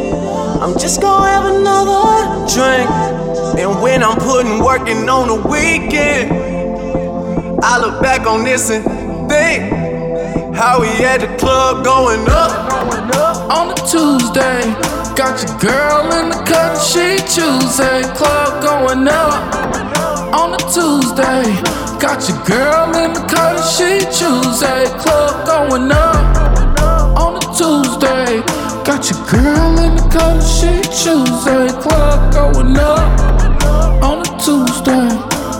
I'm just gonna have another drink. And when I'm putting working on the weekend, I look back on this and think how we at the club going up. On a Tuesday, got your girl in the cut, she Tuesday, club going up. On a Tuesday, got your girl in the cut, she Tuesday, club going up. On a Tuesday, got your girl in the cut, she Tuesday, club going up. On a Tuesday,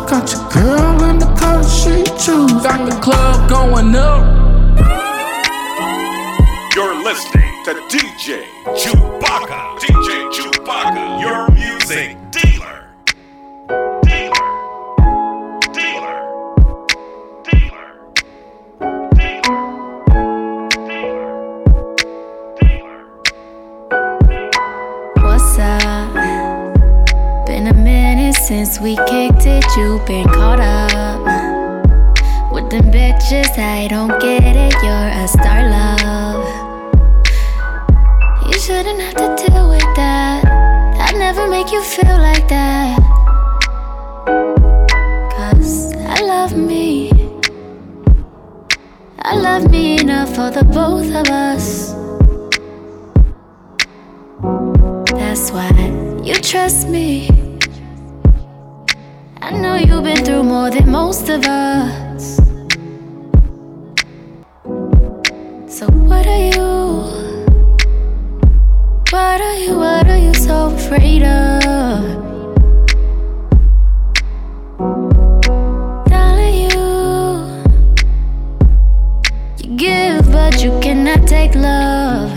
got your girl in the cut, she Tuesday, got the club going up. Listening to DJ Chewbacca. DJ Chewbacca, your music dealer. Dealer. Dealer. Dealer. Dealer. What's up? Been a minute since we kicked it. You been caught up with them bitches. I don't get it. You're a star, love. Shouldn't have to deal with that. That never make you feel like that. Cause I love me. I love me enough for the both of us. That's why you trust me. I know you've been through more than most of us. So, what are you? What are you? What are you so afraid of? Darling, you. You give, but you cannot take love.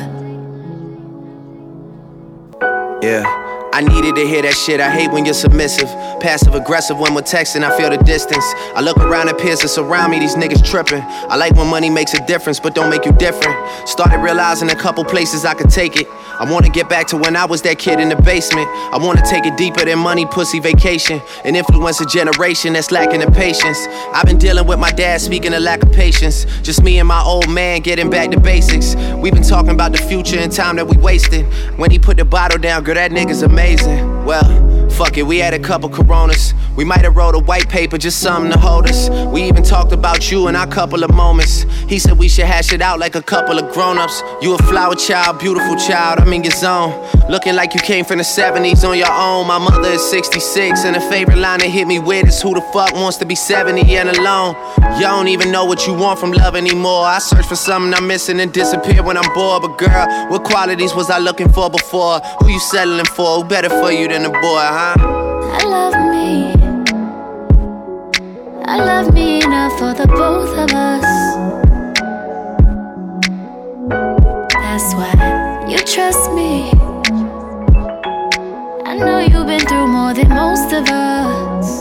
Yeah. I needed to hear that shit. I hate when you're submissive. Passive aggressive when we're texting, I feel the distance. I look around at peers that surround me, these niggas tripping. I like when money makes a difference, but don't make you different. Started realizing a couple places I could take it. I wanna get back to when I was that kid in the basement. I wanna take it deeper than money, pussy, vacation. And influence a generation that's lacking the patience. I've been dealing with my dad speaking of lack of patience. Just me and my old man getting back to basics. We've been talking about the future and time that we wasted. When he put the bottle down, girl, that nigga's amazing. Well, fuck it, we had a couple coronas. We might have wrote a white paper, just something to hold us. We even talked about you in our couple of moments. He said we should hash it out like a couple of grown-ups. You a flower child, beautiful child, I'm in your zone. Looking like you came from the 70s on your own. My mother is 66, and the favorite line that hit me with is who the fuck wants to be 70 and alone? You don't even know what you want from love anymore. I search for something I'm missing and disappear when I'm bored. But girl, what qualities was I looking for before? Who you settling for? Who better for you than a boy, huh? I love me. I love me enough for the both of us. That's why you trust me. Know you've been through more than most of us.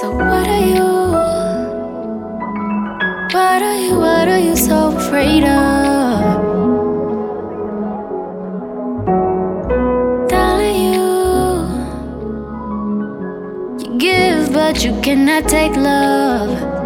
So, what are you? What are you? What are you so afraid of? You give, but you cannot take love.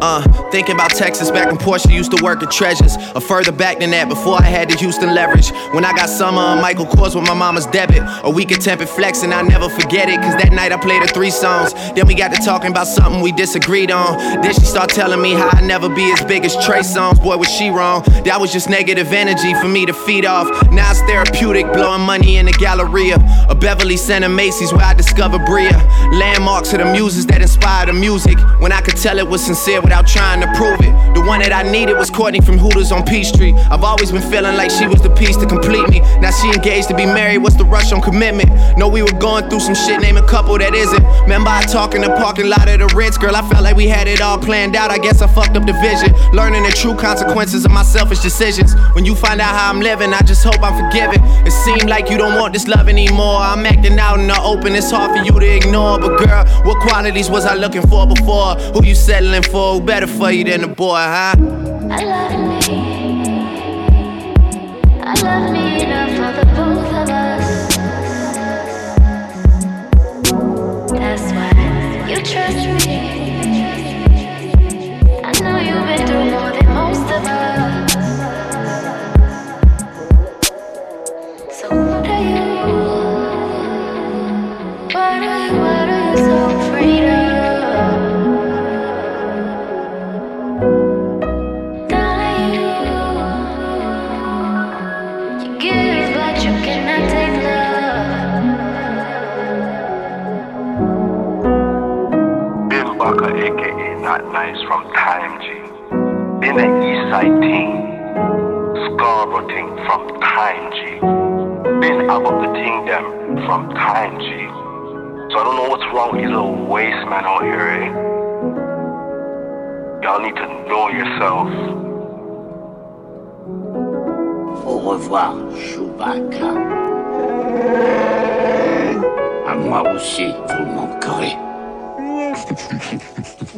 Uh, thinking about Texas back when Portia used to work at Treasures. Or further back than that, before I had the Houston leverage. When I got summer on Michael Kors with my mama's debit. A week of tempered flex and I never forget it. Cause that night I played her three songs. Then we got to talking about something we disagreed on. Then she start telling me how I never be as big as Trey Songz. Boy, was she wrong. That was just negative energy for me to feed off. Now it's therapeutic, blowing money in the Galleria. A Beverly Center Macy's where I discovered Bria. Landmarks of the muses that inspire the music. When I could tell it was sincere without trying to prove it. The one that I needed was Courtney from Hooters on Peachtree. I've always been feeling like she was the piece to complete me. Now she engaged to be married, what's the rush on commitment? Know we were going through some shit, name a couple that isn't. Remember I talk in the parking lot of the Ritz, girl, I felt like we had it all planned out. I guess I fucked up the vision. Learning the true consequences of my selfish decisions. When you find out how I'm living, I just hope I'm forgiven. It seemed like you don't want this love anymore. I'm acting out in the open, it's hard for you to ignore. But girl, what qualities was I looking for before? Who you settling for? Better for you than the boy, huh? I love me. I love me enough for the both of us. That's why you trust me. Aka Not Nice from Time G. Been an East Side team. Scarborough team from Time G. Been about the team them from Time G. So I don't know what's wrong with these little waste man out here, eh? Y'all need to know yourself. Au revoir, Chewbacca. À moi aussi, vous manquerez.